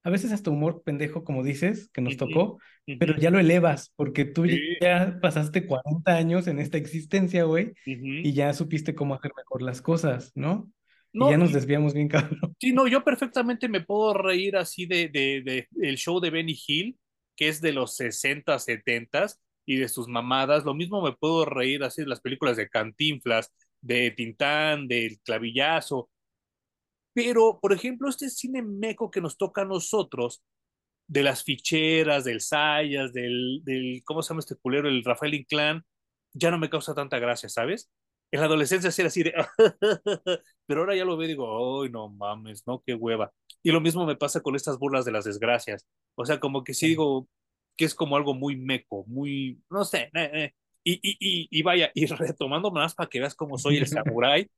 a veces hasta humor pendejo, como dices, que nos tocó, pero ya lo elevas, porque tú ya Sí, ya pasaste 40 años en esta existencia, güey, y ya supiste cómo hacer mejor las cosas, ¿no? Y ya nos y, desviamos bien, cabrón. sí, no, yo perfectamente me puedo reír así de, de, de el show de Benny Hill, que es de los 60, 70 y de sus mamadas. Lo mismo me puedo reír así de las películas de Cantinflas, de Tintán, del Clavillazo. Pero, por ejemplo, este cine meco que nos toca a nosotros, de las ficheras, del Sayas, del, del, ¿cómo se llama este culero? El Rafael Inclán, ya no me causa tanta gracia, ¿sabes? En la adolescencia sí era así de, pero ahora ya lo veo y digo, ay, no mames, no, qué hueva. Y lo mismo me pasa con estas burlas de las desgracias. O sea, como que sí digo que es como algo muy meco, muy, no sé, eh, eh. Y, y, y, y vaya, y retomando más para que veas cómo soy el samurái,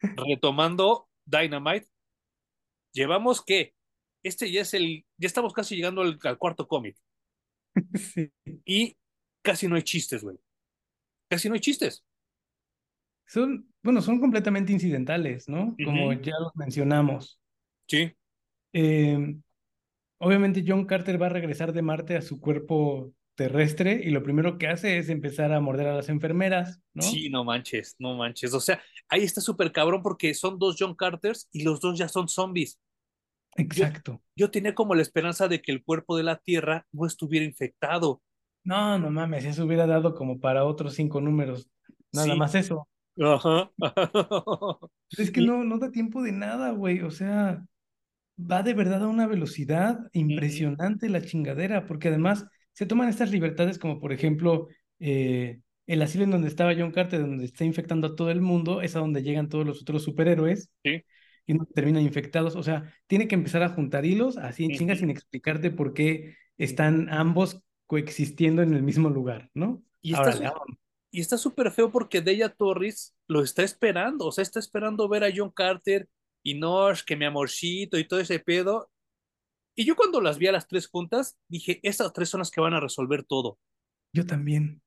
retomando Dynamite, llevamos que este ya es el, ya estamos casi llegando al, al cuarto cómic Sí. y casi no hay chistes, güey. Casi no hay chistes. Son, bueno, son completamente incidentales, ¿no? Como ya los mencionamos. Sí, Eh, obviamente John Carter va a regresar de Marte a su cuerpo terrestre y lo primero que hace es empezar a morder a las enfermeras, ¿no? sí, no manches, no manches. O sea, ahí está súper cabrón porque son dos John Carters y los dos ya son zombies. Yo, Exacto. yo tenía como la esperanza de que el cuerpo de la Tierra no estuviera infectado. No, no mames, eso hubiera dado como para otros cinco números. Nada Sí, más eso. ajá. Es que no, no da tiempo de nada, güey. O sea, va de verdad a una velocidad impresionante la chingadera, porque además se toman estas libertades como por ejemplo eh, el asilo en donde estaba John Carter, donde está infectando a todo el mundo, es a donde llegan todos los otros superhéroes sí, y no terminan infectados. O sea, tiene que empezar a juntar hilos así en chinga ujú. sin explicarte por qué están ambos coexistiendo en el mismo lugar, ¿no? Y está, su- y está súper feo porque Deya Torres lo está esperando, o sea, está esperando ver a John Carter y Nosh, que mi amorcito y todo ese pedo. Y yo cuando las vi a las tres juntas, dije, estas tres son las que van a resolver todo. Yo también.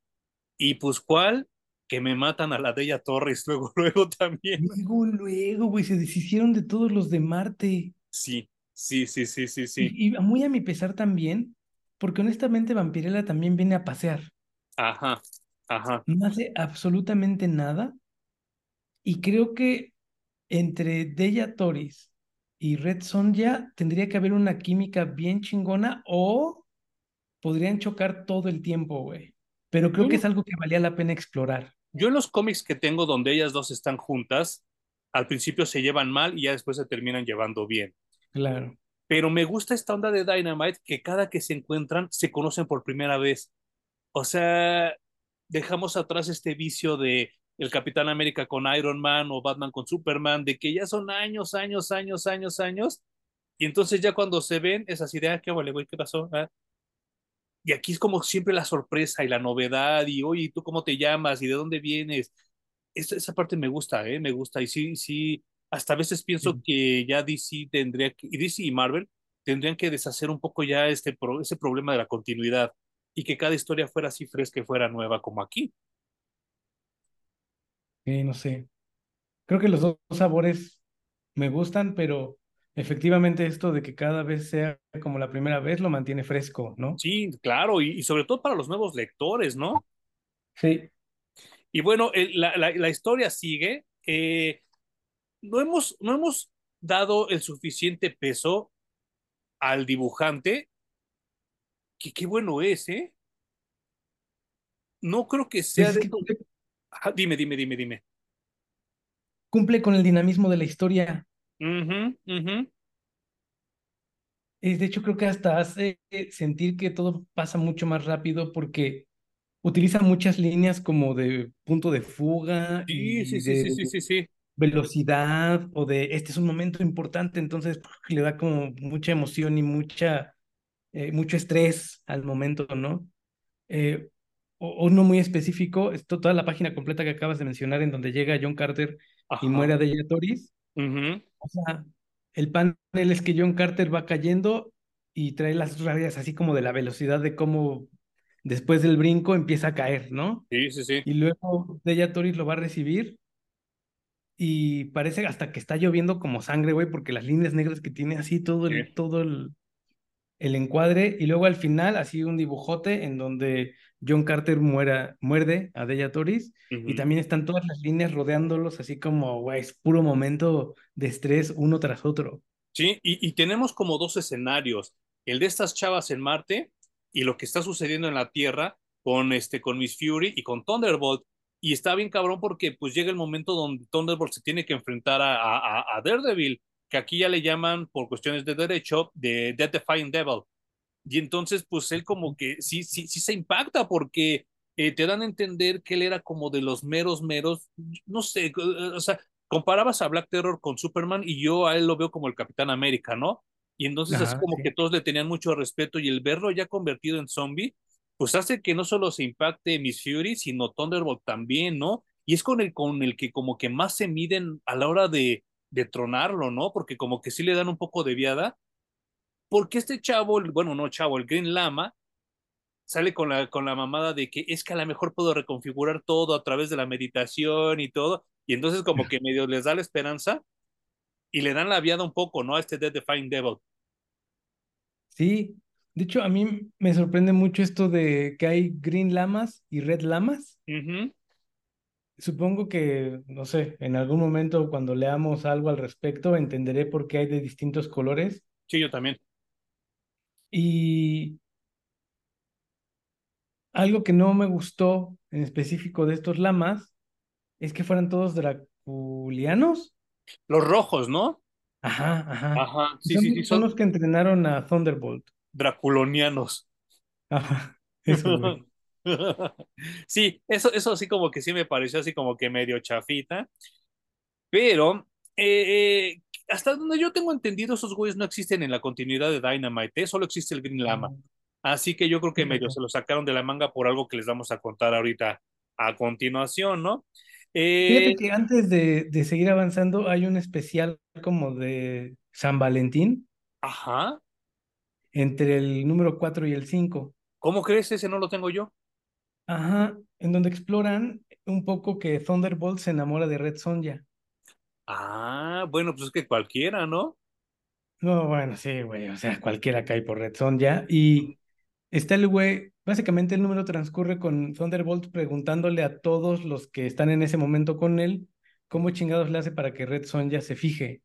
Y pues, ¿cuál? Que me matan a la Deya Torres luego, luego también. Luego, luego, güey, se deshicieron de todos los de Marte. Sí, sí, sí, sí, sí, sí. Y, y muy a mi pesar también, porque honestamente Vampirella también viene a pasear. Ajá, ajá. No hace absolutamente nada. Y creo que entre Deya Toris y Red Sonja tendría que haber una química bien chingona o podrían chocar todo el tiempo, güey. Pero creo que es algo que valía la pena explorar. yo en los cómics que tengo donde ellas dos están juntas, al principio se llevan mal y ya después se terminan llevando bien. Claro. Pero me gusta esta onda de Dynamite que cada que se encuentran se conocen por primera vez. O sea, dejamos atrás este vicio de el Capitán América con Iron Man o Batman con Superman, de que ya son años, años, años, años, años, y entonces ya cuando se ven es así de, ah, qué vale, güey, ¿qué pasó? Ah. Y aquí es como siempre la sorpresa y la novedad, y oye, ¿tú cómo te llamas? ¿Y de dónde vienes? Esa, esa parte me gusta, ¿eh? Me gusta, y sí, sí, hasta a veces pienso Sí. que ya DC tendría que, y DC y Marvel tendrían que deshacer un poco ya este pro- ese problema de la continuidad, y que cada historia fuera así fresca y fuera nueva como aquí. Eh, no sé. Creo que los dos sabores me gustan, pero efectivamente esto de que cada vez sea como la primera vez lo mantiene fresco, ¿no? Sí, claro, y, y sobre todo para los nuevos lectores, ¿no? Sí. Y bueno, el- la, la- la historia sigue. Eh, no hemos, no hemos dado el suficiente peso al dibujante, que qué bueno es, ¿eh? No creo que sea es de que Ajá, dime, dime, dime, dime. cumple con el dinamismo de la historia. Ujú, ujú. Es, de hecho, creo que hasta hace sentir que todo pasa mucho más rápido porque utiliza muchas líneas como de punto de fuga Sí, sí, y sí, sí, sí, sí. velocidad o de este es un momento importante, entonces le da como mucha emoción y mucha, eh, mucho estrés al momento, ¿no? Eh, o, uno muy específico, esto, toda la página completa que acabas de mencionar en donde llega John Carter y muere Deja Toris. ujú. O sea, el panel es que John Carter va cayendo y trae las rayas así como de la velocidad de cómo después del brinco empieza a caer, ¿no? Sí, sí, sí. Y luego Deja Toris lo va a recibir y parece hasta que está lloviendo como sangre, güey, porque las líneas negras que tiene así todo Sí, el, todo el, el encuadre y luego al final así un dibujote en donde John Carter muera, muerde a Deja Toris y también están todas las líneas rodeándolos así como, güey, es puro momento de estrés uno tras otro. Sí, y, y tenemos como dos escenarios, el de estas chavas en Marte y lo que está sucediendo en la Tierra con este con Miss Fury y con Thunderbolt. Y está bien cabrón porque pues llega el momento donde Thunderbolt se tiene que enfrentar a, a, a Daredevil, que aquí ya le llaman por cuestiones de derecho de Death Defying Devil. Y entonces, pues él como que sí, sí, sí se impacta porque eh, te dan a entender que él era como de los meros, meros, no sé, o sea, comparabas a Black Terror con Superman y yo a él lo veo como el Capitán América, ¿no? Y entonces Ajá, como que todos le tenían mucho respeto y el verlo ya convertido en zombie, pues hace que no solo se impacte Miss Fury, sino Thunderbolt también, ¿no? Y es con el, con el que como que más se miden a la hora de, de tronarlo, ¿no? Porque como que sí le dan un poco de viada porque este chavo, bueno, no chavo, el Green Lama, sale con la, con la mamada de que es que a lo mejor puedo reconfigurar todo a través de la meditación y todo, y entonces como que medio les da la esperanza y le dan la viada un poco, ¿no? A este Death Defying Devil. Sí, de hecho a mí me sorprende mucho esto de que hay green lamas y red lamas. Uh -huh. Supongo que, no sé, en algún momento cuando leamos algo al respecto entenderé por qué hay de distintos colores. Sí, yo también. Y algo que no me gustó en específico de estos lamas es que fueran todos draculianos. Los rojos, ¿no? Ajá, ajá. Ajá, sí, sí, sí, Son, son son los que entrenaron a Thunderbolt. draculonianos. Ajá, eso, sí, eso, eso sí como que sí me pareció así como que medio chafita, pero eh, eh, hasta donde yo tengo entendido, esos güeyes no existen en la continuidad de Dynamite, ¿eh? solo existe el Green Lama. Así que yo creo que medio se lo sacaron de la manga por algo que les vamos a contar ahorita a continuación, ¿no? Eh, Fíjate que antes de, de seguir avanzando hay un especial como de San Valentín ajá, entre el número 4 y el 5. ¿cómo crees? Ese no lo tengo yo. Ajá, en donde exploran un poco que Thunderbolt se enamora de Red Sonja. Ah, bueno, pues es que cualquiera, ¿no? No, bueno, sí, güey, o sea, cualquiera cae por Red Sonja. Y está el güey, básicamente el número transcurre con Thunderbolt preguntándole a todos los que están en ese momento con él cómo chingados le hace para que Red Sonja se fije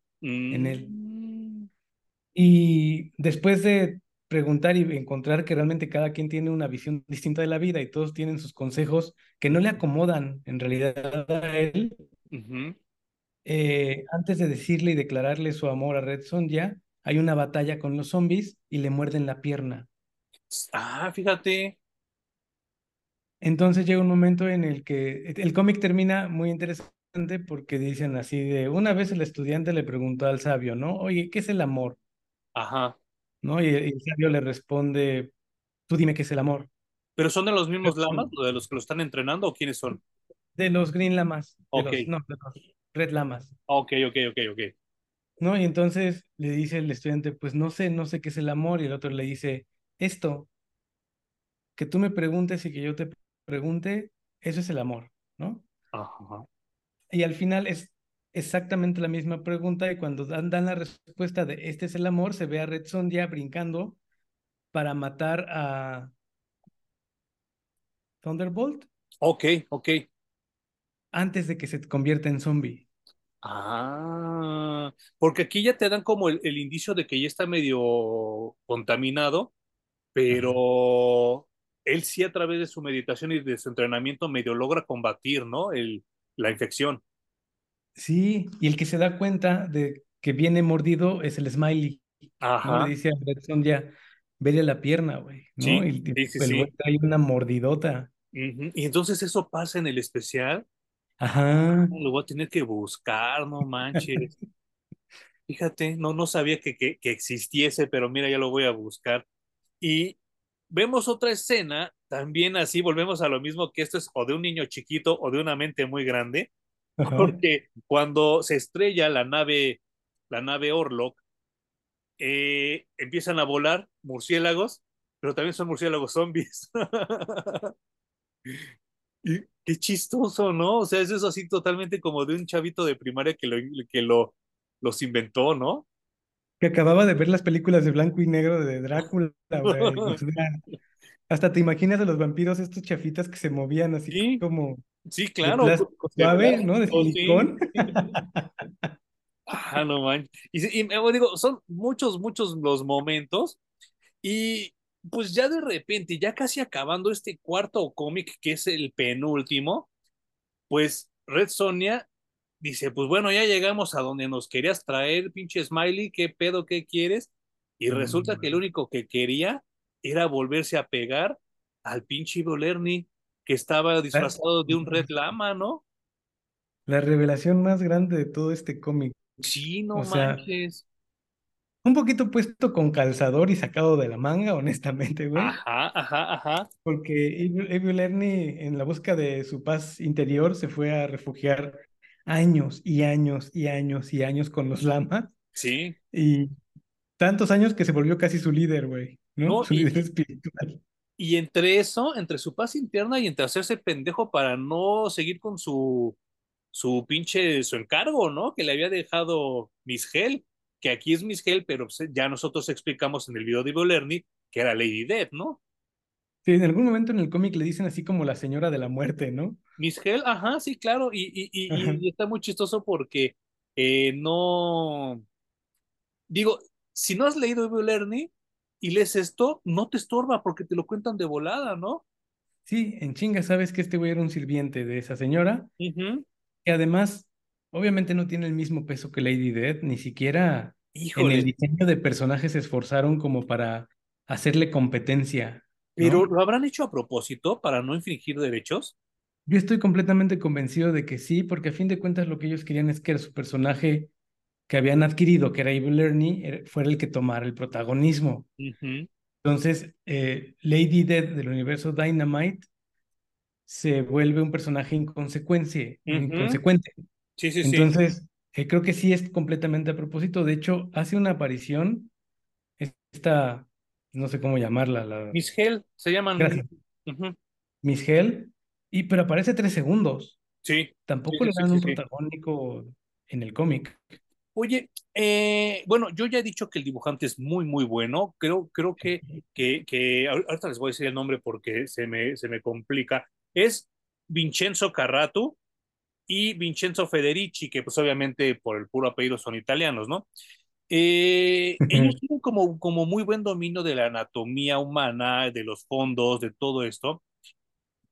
en él. Mm, Y después de preguntar y encontrar que realmente cada quien tiene una visión distinta de la vida y todos tienen sus consejos que no le acomodan en realidad a él. Eh, antes de decirle y declararle su amor a Red Sonja, hay una batalla con los zombies y le muerden la pierna. Ah, fíjate. Entonces llega un momento en el que el cómic termina muy interesante porque dicen así de, una vez el estudiante le preguntó al sabio, ¿no? Oye, ¿qué es el amor? Ajá. ¿No? Y el, y el sabio le responde, tú dime qué es el amor. ¿Pero son de los mismos lamas, o de los que lo están entrenando, o quiénes son? De los Green Lamas, de Ok, los, no, de los Red Lamas, ok, ok, ok, ok. ¿no? Y entonces le dice el estudiante, pues no sé, no sé qué es el amor, y el otro le dice, esto, que tú me preguntes y que yo te pregunte, eso es el amor, ¿no? Ajá. Y al final es exactamente la misma pregunta y cuando dan, dan la respuesta de este es el amor, se ve a Red Sonja brincando para matar a Thunderbolt Ok, ok. Antes de que se convierta en zombie. Ah, porque aquí ya te dan como el, el indicio de que ya está medio contaminado, Ajá. pero él sí a través de su meditación y de su entrenamiento medio logra combatir, ¿no? El, la infección. Sí, y el que se da cuenta de que viene mordido es el Smiley, ¿no? Le Ajá, dice a ya, vele la pierna, güey, ¿no? sí, Y sí, sí, el güey trae una mordidota. Y entonces eso pasa en el especial. Ajá. lo voy a tener que buscar, no manches. Fíjate, no, no sabía que, que, que existiese, pero mira, ya lo voy a buscar. Y vemos otra escena, también así, volvemos a lo mismo que esto es o de un niño chiquito o de una mente muy grande, Ajá. porque cuando se estrella la nave, la nave Orlok, eh, empiezan a volar murciélagos, pero también son murciélagos zombies. Y qué chistoso, ¿no? O sea, eso es así totalmente como de un chavito de primaria que lo, que lo, los inventó, ¿no? que acababa de ver las películas de blanco y negro de Drácula, güey. O sea, hasta te imaginas a los vampiros estos chafitas que se movían así Sí, como sí, de claro, plástico de suave, ¿no? De sí. silicón. Ah, no manches. Y, y digo, son muchos, muchos los momentos. Y pues ya de repente, ya casi acabando este cuarto cómic, que es el penúltimo, pues Red Sonia dice, pues bueno, ya llegamos a donde nos querías traer, pinche Smiley, ¿qué pedo, qué quieres? Y resulta que lo único que quería era volverse a pegar al pinche Evil Ernie, que estaba disfrazado de un Red Lama, ¿no? la revelación más grande de todo este cómic. Sí, no O sea, manches. Un poquito puesto con calzador y sacado de la manga, honestamente, güey. Ajá, ajá, ajá. Porque Evil, Ernie, en la busca de su paz interior, se fue a refugiar años y años y años y años con los lamas. Sí. Y tantos años que se volvió casi su líder, güey, ¿no? No, Su y, líder espiritual. y entre eso, entre su paz interna y entre hacerse pendejo para no seguir con su, su pinche, su encargo, ¿no? Que le había dejado Miss Hell, que aquí es Miss Hell, pero pues, ya nosotros explicamos en el video de Evil Ernie que era Lady Death, ¿no? Sí, en algún momento en el cómic le dicen así como la señora de la muerte, ¿no? Miss Hell, ajá, sí, claro, y, y, y, y está muy chistoso porque eh, no, digo, si no has leído Evil Ernie y lees esto, no te estorba porque te lo cuentan de volada, ¿no? Sí, en chinga sabes que este güey era un sirviente de esa señora, que además obviamente no tiene el mismo peso que Lady Death, ni siquiera en el Híjole, diseño de personajes se esforzaron como para hacerle competencia, pero. ¿lo habrán hecho a propósito para no infringir derechos? Yo estoy completamente convencido de que sí, porque a fin de cuentas lo que ellos querían es que su personaje que habían adquirido, que era Evil Ernie, era- fuera el que tomara el protagonismo. Entonces, eh, Lady Death del universo Dynamite se vuelve un personaje inconsecuente, inconsecuente. Sí, sí, sí. Entonces, eh, creo que sí es completamente a propósito. De hecho, hace una aparición, esta, no sé cómo llamarla, la, Miss Hell, se llaman. gracias, Ujú. Miss Hell, y, pero aparece tres segundos. Sí, Tampoco sí, le dan sí, un protagónico en el cómic. Oye, eh, bueno, yo ya he dicho que el dibujante es muy, muy bueno. Creo, creo que, que, que ahor- ahorita les voy a decir el nombre porque se me, se me complica. Es Vincenzo Carrato y Vincenzo Federici, que pues obviamente por el puro apellido son italianos, ¿no? Eh, ellos tienen como, como muy buen dominio de la anatomía humana, de los fondos, de todo esto,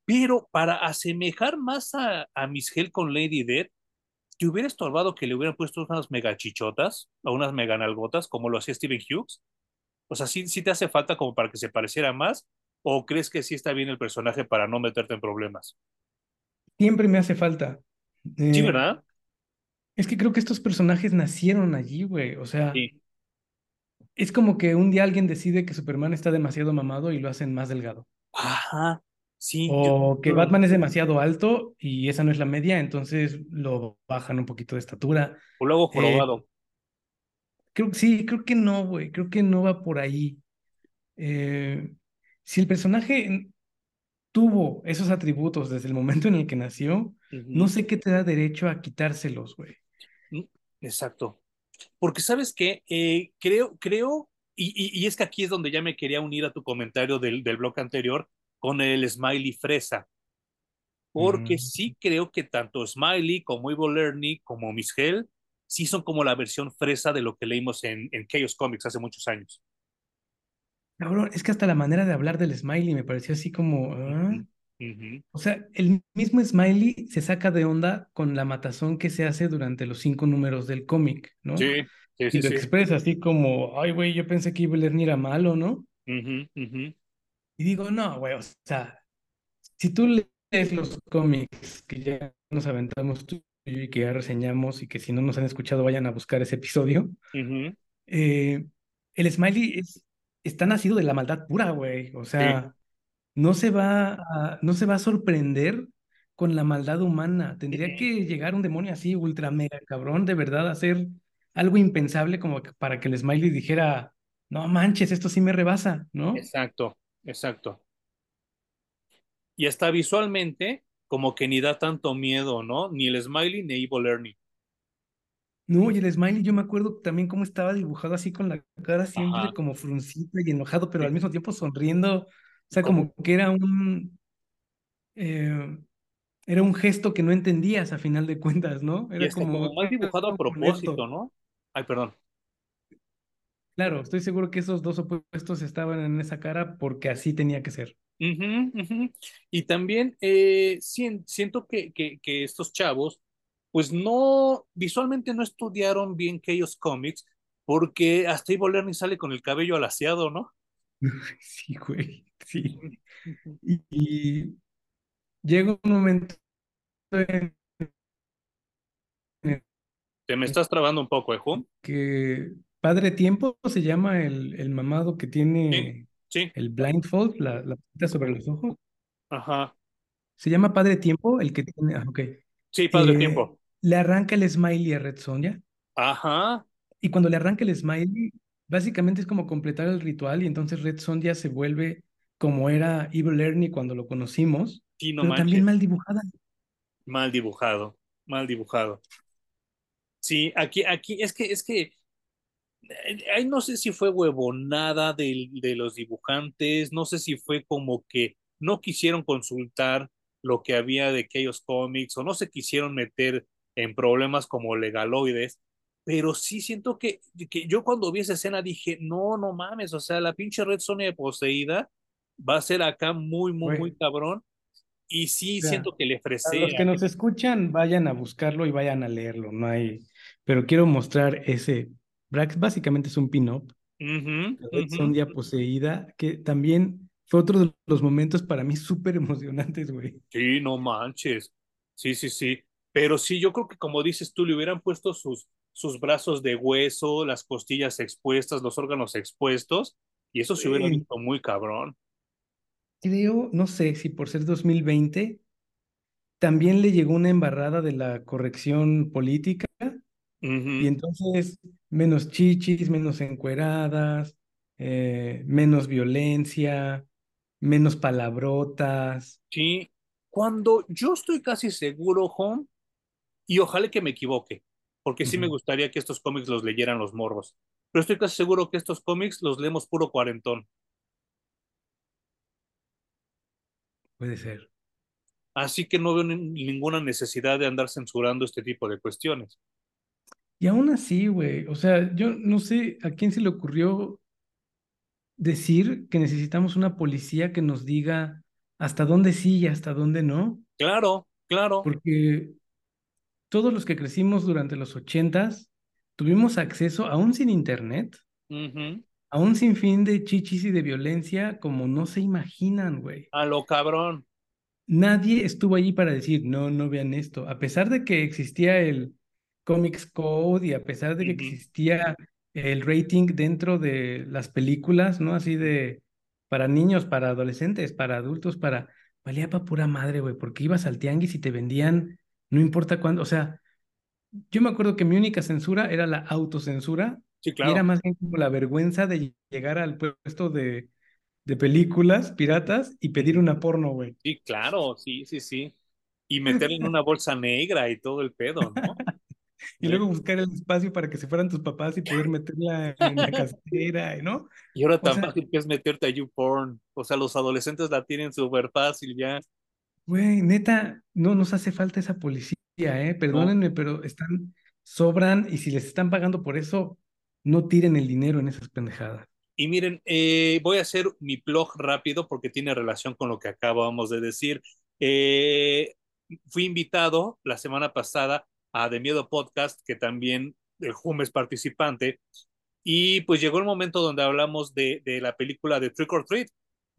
pero para asemejar más a, a Miss Hell con Lady Death, ¿te hubiera estorbado que le hubieran puesto unas mega chichotas o unas mega nalgotas como lo hacía Steven Hughes? O sea, ¿sí, sí te hace falta como para que se pareciera más? ¿O crees que sí está bien el personaje para no meterte en problemas? Siempre me hace falta. Sí, Eh, ¿verdad? es que creo que estos personajes nacieron allí, güey. O sea, Sí. es como que un día alguien decide que Superman está demasiado mamado y lo hacen más delgado. Ajá. Sí, O que yo Batman es demasiado alto y esa no es la media, entonces lo bajan un poquito de estatura. O luego Eh, jorobado. creo sí, creo que no, güey. Creo que no va por ahí. Eh, si el personaje tuvo esos atributos desde el momento en el que nació, no sé qué te da derecho a quitárselos, güey. Mm, Exacto. Porque sabes qué, Eh, creo, creo, y, y, y es que aquí es donde ya me quería unir a tu comentario del, del bloque anterior con el Smiley Fresa, porque Mm. sí creo que tanto Smiley como Evil Ernie como Miss Hell sí son como la versión fresa de lo que leímos en, en Chaos Comics hace muchos años. Cabrón, es que hasta la manera de hablar del Smiley me pareció así como, ¿ah? O sea, el mismo Smiley se saca de onda con la matazón que se hace durante los cinco números del cómic, Sí, ¿no? sí, Y sí, lo sí. expresa así como, ay, güey, yo pensé que Ernie era malo, ¿no? Y digo, no, güey, o sea, si tú lees los cómics que ya nos aventamos tú y y que ya reseñamos y que si no nos han escuchado vayan a buscar ese episodio, eh, el Smiley es, está nacido de la maldad pura, güey. O Sí, sea, no se va a, no se va a sorprender con la maldad humana. Tendría que llegar un demonio así, ultra mega cabrón, de verdad, a hacer algo impensable como que para que el Smiley dijera, no manches, esto sí me rebasa, ¿no? Exacto, exacto. Y hasta visualmente, como que ni da tanto miedo, ¿no? Ni el Smiley ni Evil Ernie. No, y el smiley, yo me acuerdo también cómo estaba dibujado así con la cara siempre Ajá. como fruncita y enojado, pero al mismo tiempo sonriendo. O sea, Como, que era un, eh, era un gesto que no entendías a final de cuentas, ¿no? Era hasta como como, era dibujado a propósito, ¿no? Ay, perdón. Claro, estoy seguro que esos dos opuestos estaban en esa cara porque así tenía que ser. Ujú, ujú. Y también eh, sien- siento que, que, que estos chavos, pues no, visualmente no estudiaron bien aquellos cómics, porque hasta Ivo Lerny sale con el cabello alaciado, ¿no? Sí, güey, sí. Y, y llega un momento en Te me estás trabando un poco, ¿eh, que Padre Tiempo se llama el, el mamado que tiene sí, el blindfold, la, la sobre los ojos. ajá. Se llama Padre Tiempo, el que tiene, ah, ok. Sí, padre Eh, tiempo. Le arranca el smiley a Red Sonja Ajá, y cuando le arranca el smiley, básicamente es como completar el ritual y entonces Red Sonja se vuelve como era Evil Ernie cuando lo conocimos, sí, no pero también mal dibujada. Mal dibujado, mal dibujado. Sí, aquí, aquí, es que, es que eh, Ay, no sé si fue huevonada del- de, los dibujantes, no sé si fue como que no quisieron consultar lo que había de aquellos cómics o no se quisieron meter en problemas como legaloides, pero sí siento que, que yo cuando vi esa escena dije, no, no mames, o sea, la pinche Red Sonja poseída va a ser acá muy, muy, muy cabrón y o sí sea, siento que le a los que nos escuchan, vayan a buscarlo y vayan a leerlo, no hay, pero quiero mostrar ese, Brax básicamente es un pin-up Ujú, Red ujú. Sonja poseída, que también fue otro de los momentos para mí súper emocionantes, güey. Sí, no manches. Sí, sí, sí. Pero sí, yo creo que como dices tú, le hubieran puesto sus, sus brazos de hueso, las costillas expuestas, los órganos expuestos, y eso se hubiera visto muy cabrón. creo, no sé si por ser 2020, también le llegó una embarrada de la corrección política y entonces menos chichis, menos encueradas, eh, menos violencia, menos palabrotas. Sí, cuando yo estoy casi seguro, Home, y ojalá que me equivoque, porque sí me gustaría que estos cómics los leyeran los morros, pero estoy casi seguro que estos cómics los leemos puro cuarentón. puede ser. Así que no veo ni- ninguna necesidad de andar censurando este tipo de cuestiones. Y aún así, güey, o sea, yo no sé a quién se le ocurrió decir que necesitamos una policía que nos diga hasta dónde sí y hasta dónde no, Claro, claro. porque todos los que crecimos durante los ochentas tuvimos acceso, aún sin internet, Ujú. a un sinfín de chichis y de violencia como no se imaginan, güey. A lo cabrón. Nadie estuvo allí para decir, no, no vean esto. A pesar de que existía el Comics Code y a pesar de que existía el rating dentro de las películas, ¿no? Así de para niños, para adolescentes, para adultos, para... Valía para pura madre, güey, porque ibas al tianguis y te vendían, no importa cuándo, o sea, yo me acuerdo que mi única censura era la autocensura Sí, y era claro. más bien como la vergüenza de llegar al puesto de, de películas piratas y pedir una porno, güey. Sí, claro, sí, sí, sí. Y meterle en una bolsa negra y todo el pedo, ¿no? Y luego buscar el espacio para que se fueran tus papás y poder meterla en la casera, ¿no? Y ahora O tan sea, fácil que es meterte a YouPorn. O sea, los adolescentes la tienen súper fácil ya. Güey, neta, no nos hace falta esa policía, ¿eh? No. Perdónenme, pero están, sobran y si les están pagando por eso, no tiren el dinero en esas pendejadas. Y miren, eh, voy a hacer mi blog rápido porque tiene relación con lo que acabamos de decir. Eh, fui invitado la semana pasada a The Miedo Podcast, que también el Hum es participante, y pues llegó el momento donde hablamos de, de la película de Trick or Treat,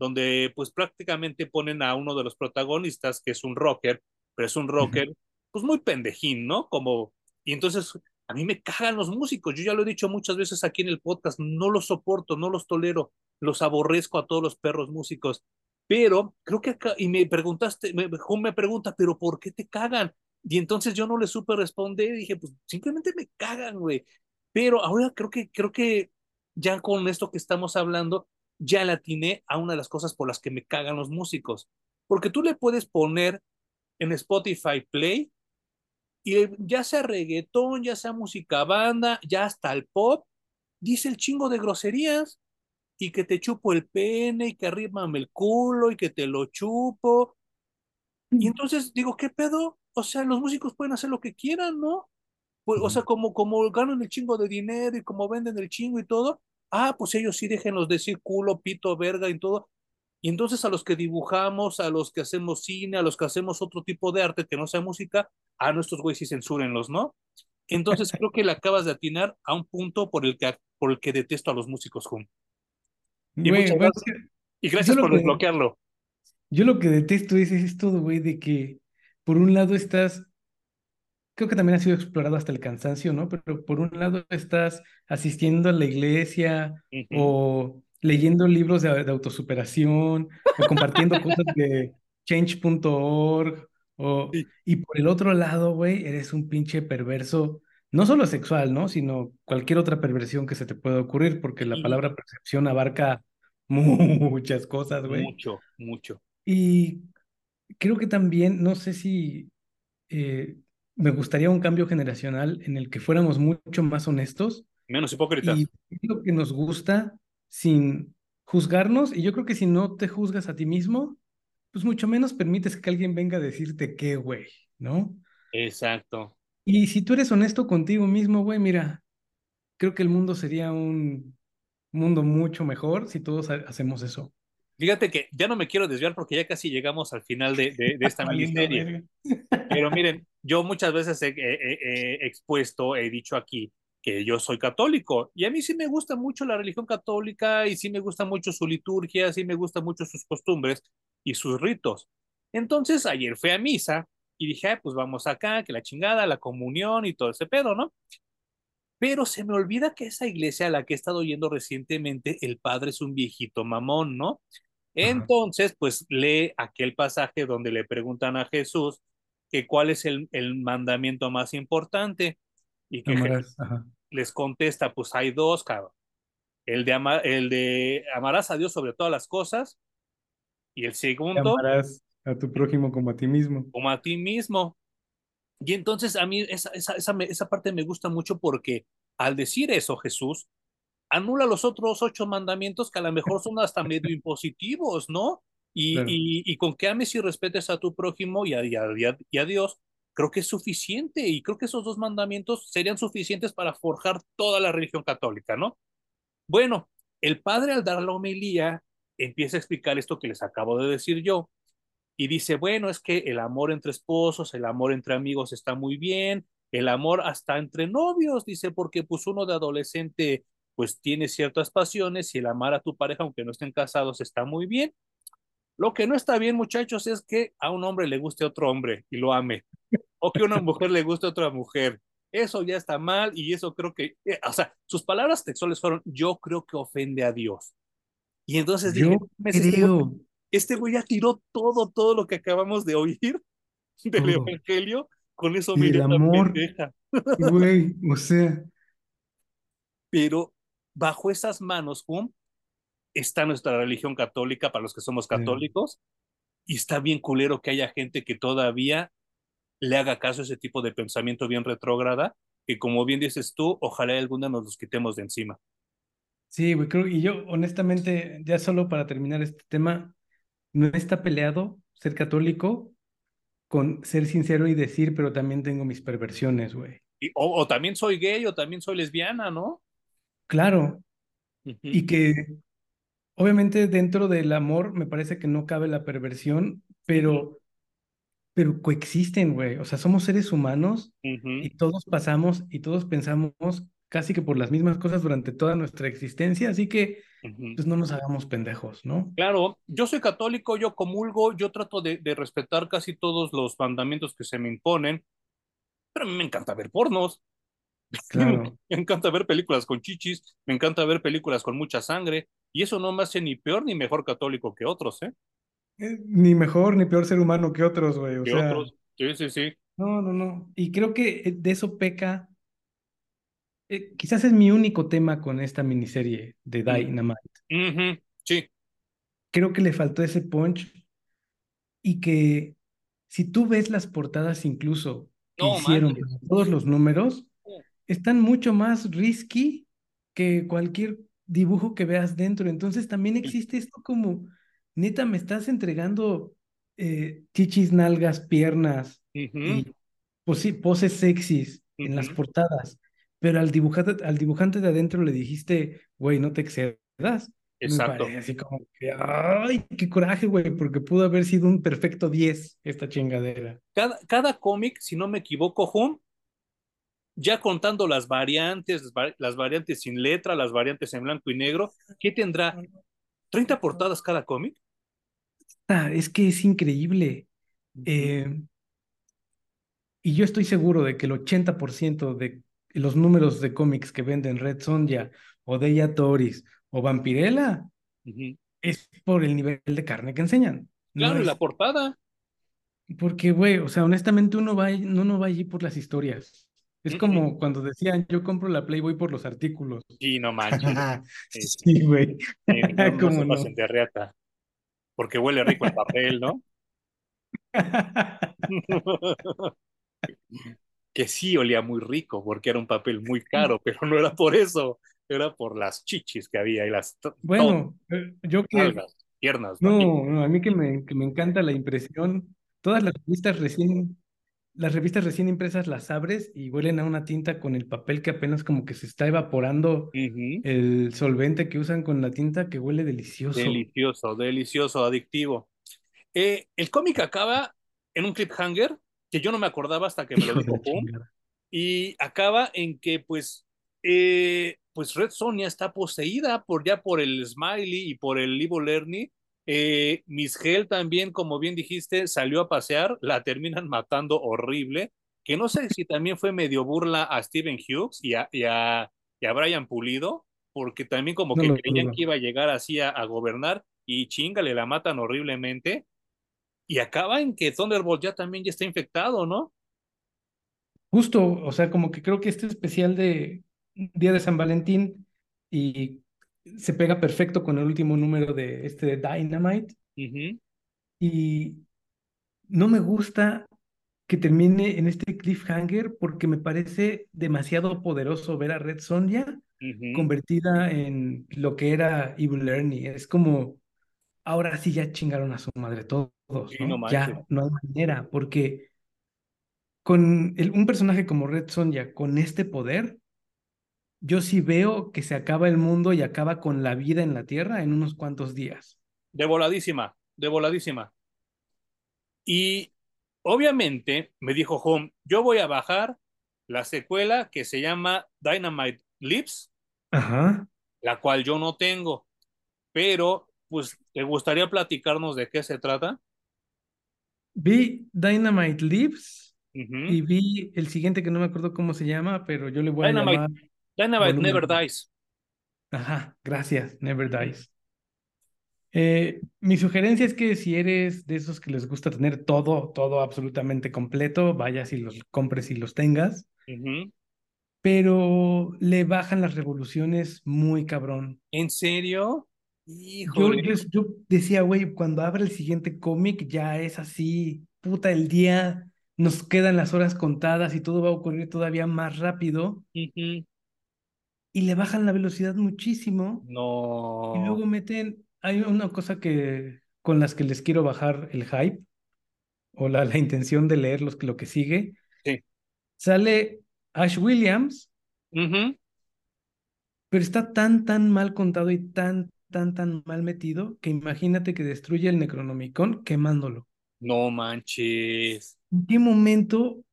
donde pues prácticamente ponen a uno de los protagonistas, que es un rocker, pero es un rocker pues muy pendejín, ¿no? Como, y entonces a mí me cagan los músicos, yo ya lo he dicho muchas veces aquí en el podcast, no los soporto, no los tolero, los aborrezco a todos los perros músicos, pero creo que acá, y me preguntaste, me, me pregunta, pero ¿por qué te cagan? Y entonces yo no le supe responder, dije, pues simplemente me cagan, güey. Pero ahora creo que, creo que ya con esto que estamos hablando, ya le atiné a una de las cosas por las que me cagan los músicos. Porque tú le puedes poner en Spotify Play Y ya sea reggaetón, ya sea música banda, ya hasta el pop, dice el chingo de groserías y que te chupo el pene y que arrímame el culo y que te lo chupo. Y entonces digo, ¿qué pedo? O sea, los músicos pueden hacer lo que quieran, ¿no? Pues, o sea, como, como ganan el chingo de dinero y como venden el chingo y todo, ah, pues ellos sí déjenlos decir culo, pito, verga y todo. Y entonces a los que dibujamos, a los que hacemos cine, a los que hacemos otro tipo de arte que no sea música, a nuestros güeyes sí censúrenlos, ¿no? Entonces creo que le acabas de atinar a un punto por el que, por el que detesto a los músicos, Jun. Y, Güey, muchas güey, gracias, y gracias por que- desbloquearlo. Yo lo que detesto es esto, güey, de que por un lado estás, creo que también ha sido explorado hasta el cansancio, ¿no? Pero por un lado estás asistiendo a la iglesia o leyendo libros de, de autosuperación o compartiendo cosas de change.org o Sí. y por el otro lado, güey, eres un pinche perverso, no solo sexual, ¿no? Sino cualquier otra perversión que se te pueda ocurrir, porque la Sí. palabra percepción abarca muchas cosas, güey. Mucho, mucho. Y creo que también, no sé si eh, me gustaría un cambio generacional en el que fuéramos mucho más honestos Menos hipócritas. y lo que nos gusta sin juzgarnos. Y yo creo que si no te juzgas a ti mismo, pues mucho menos permites que alguien venga a decirte qué, güey, ¿no? Exacto. Y si tú eres honesto contigo mismo, güey, mira, creo que el mundo sería un mundo mucho mejor si todos ha- hacemos eso. Fíjate que ya no me quiero desviar porque ya casi llegamos al final de, de- de esta miniserie. Pero miren, yo muchas veces he, he- he- he expuesto, he dicho aquí que yo soy católico y a mí sí me gusta mucho la religión católica y sí me gusta mucho su liturgia, sí me gusta mucho sus costumbres y sus ritos. Entonces ayer fui a misa y dije, "Ah, pues vamos acá, que la chingada, la comunión y todo ese pedo, ¿no? Pero se me olvida que esa iglesia a la que he estado yendo recientemente, el padre es un viejito mamón, ¿no? Entonces, pues lee aquel pasaje donde le preguntan a Jesús que cuál es el, el mandamiento más importante y que Amarás, les contesta, pues hay dos, cabrón. El de, ama- el de amarás a Dios sobre todas las cosas y el segundo, Amarás a tu prójimo como a ti mismo. como a ti mismo. Y entonces a mí esa, esa, esa, esa parte me gusta mucho porque al decir eso Jesús anula los otros ocho mandamientos que a lo mejor son hasta medio impositivos, ¿no? Y, Claro. y, y con que ames y respetes a tu prójimo y a, y a- y a- y a Dios, creo que es suficiente y creo que esos dos mandamientos serían suficientes para forjar toda la religión católica, ¿no? Bueno, el padre al dar la homilía empieza a explicar esto que les acabo de decir yo y dice, bueno, es que el amor entre esposos, el amor entre amigos está muy bien, el amor hasta entre novios, dice, porque pues uno de adolescente pues tiene ciertas pasiones y el amar a tu pareja, aunque no estén casados, está muy bien. Lo que no está bien, muchachos, es que a un hombre le guste otro hombre y lo ame, o que a una mujer le guste otra mujer. Eso ya está mal y eso creo que, eh, o sea, sus palabras textuales fueron, yo creo que ofende a Dios. Y entonces dije, "Mames, este güey- creo este güey ya tiró todo, todo lo que acabamos de oír del. Evangelio con eso mira amor. pendeja. Güey, o sea, Pero bajo esas manos, está nuestra religión católica para los que somos Sí. católicos y está bien culero que haya gente que todavía le haga caso a ese tipo de pensamiento bien retrógrada, que como bien dices tú, ojalá alguna nos los quitemos de encima. sí, güey, creo, y yo honestamente, ya solo para terminar este tema, no está peleado ser católico con ser sincero y decir, pero también tengo mis perversiones, güey. Y, o, o también soy gay o también soy lesbiana, ¿no? Claro, y que obviamente dentro del amor me parece que no cabe la perversión, pero, pero coexisten, güey. O sea, somos seres humanos y todos pasamos y todos pensamos casi que por las mismas cosas durante toda nuestra existencia, así que pues no nos hagamos pendejos, ¿no? Claro, yo soy católico, yo comulgo, yo trato de, de respetar casi todos los mandamientos que se me imponen, pero a mí me encanta ver pornos, Claro. me encanta ver películas con chichis, me encanta ver películas con mucha sangre, y eso no me hace ni peor ni mejor católico que otros, ¿eh? Eh, Ni mejor ni peor ser humano que otros, güey. O Que sea, otros, sí, sí, sí. no, no, no. Y creo que eh, de eso peca. eh, quizás es mi único tema con esta miniserie de Dynamite. Ujú, sí, Creo que le faltó ese punch y que si tú ves las portadas incluso que No hicieron para todos los números están mucho más risky que cualquier dibujo que veas dentro. Entonces también existe esto como, neta, me estás entregando eh, chichis, nalgas, piernas Ujú, y posi- poses sexys en las portadas, pero al dibujante, al dibujante de adentro le dijiste, güey, no te excedas. Me Exacto. parece así como que, ay, qué coraje, güey, porque pudo haber sido un perfecto 10 esta chingadera. Cada, cada cómic, si no me equivoco, Hum, ya contando las variantes, las, va- las variantes sin letra, las variantes en blanco y negro, ¿qué tendrá? ¿30 portadas cada cómic? Ah, es que es increíble. Eh, y yo estoy seguro de que el 80% de los números de cómics que venden Red Sonja o Deia Toris o Vampirella es por el nivel de carne que enseñan. No Claro, y la portada. porque, güey, o sea, honestamente uno va, uno no va allí por las historias. Es como cuando decían, yo compro la Playboy por los artículos. Sí, no manches. Sí, güey. sí, no, de reata, porque huele rico el papel, ¿no? Que sí olía muy rico, porque era un papel muy caro, pero no era por eso, era por las chichis que había y las Bueno, eh, yo que piernas. No, no, a mí que me, que me encanta la impresión. Todas las revistas recién, las revistas recién impresas las abres y huelen a una tinta con el papel que apenas como que se está evaporando el solvente que usan con la tinta que huele delicioso. Delicioso, delicioso, adictivo. Eh, el cómic acaba en un cliffhanger que yo no me acordaba hasta que me lo dijo y acaba en que pues, eh, pues Red Sonja está poseída por ya por el Smiley y por el Evil Ernie. Eh, Miss Hell también, como bien dijiste, salió a pasear, la terminan matando horrible, que no sé si también fue medio burla a Steven Hughes y a, y a, y a Brian Pulido, porque también como No que creían que iba a llegar así a, a gobernar y chingale, la matan horriblemente. Y acaba en que Thunderbolt ya también ya está infectado, ¿no? Justo, o sea, como que creo que este especial de Día de San Valentín y se pega perfecto con el último número de este de Dynamite y no me gusta que termine en este cliffhanger porque me parece demasiado poderoso ver a Red Sonja convertida en lo que era Evil Ernie. Es como, ahora sí ya chingaron a su madre todos, Sí, no ¿no? Ya no hay manera, porque con el- un personaje como Red Sonja, con este poder, yo sí veo que se acaba el mundo y acaba con la vida en la Tierra en unos cuantos días. De voladísima, de voladísima. Y obviamente me dijo Home, yo voy a bajar la secuela que se llama Dynamite Lips, Ajá. la cual yo no tengo, pero pues ¿te gustaría platicarnos de qué se trata? Vi Dynamite Ujú. y vi el siguiente que no me acuerdo cómo se llama, pero yo le voy a Dynamite, llamar Dynamite volumen Never. Dies. Ajá, gracias, Never. Dies. Eh, mi sugerencia es que si eres de esos que les gusta tener todo, todo absolutamente completo, vayas y los compres y los tengas, pero le bajan las revoluciones muy cabrón. ¿En serio? Yo, yo, yo decía, güey, cuando abra el siguiente cómic ya es así, puta, el día nos quedan las horas contadas y todo va a ocurrir todavía más rápido Ujú. Y le bajan la velocidad muchísimo y No. luego meten, hay una cosa que con las que les quiero bajar el hype o la, la intención de leer los, lo que sigue, Sí. sale Ash Williams, pero está tan, tan mal contado y tan, tan, tan mal metido que imagínate que destruye el Necronomicon quemándolo. No manches. ¿En qué momento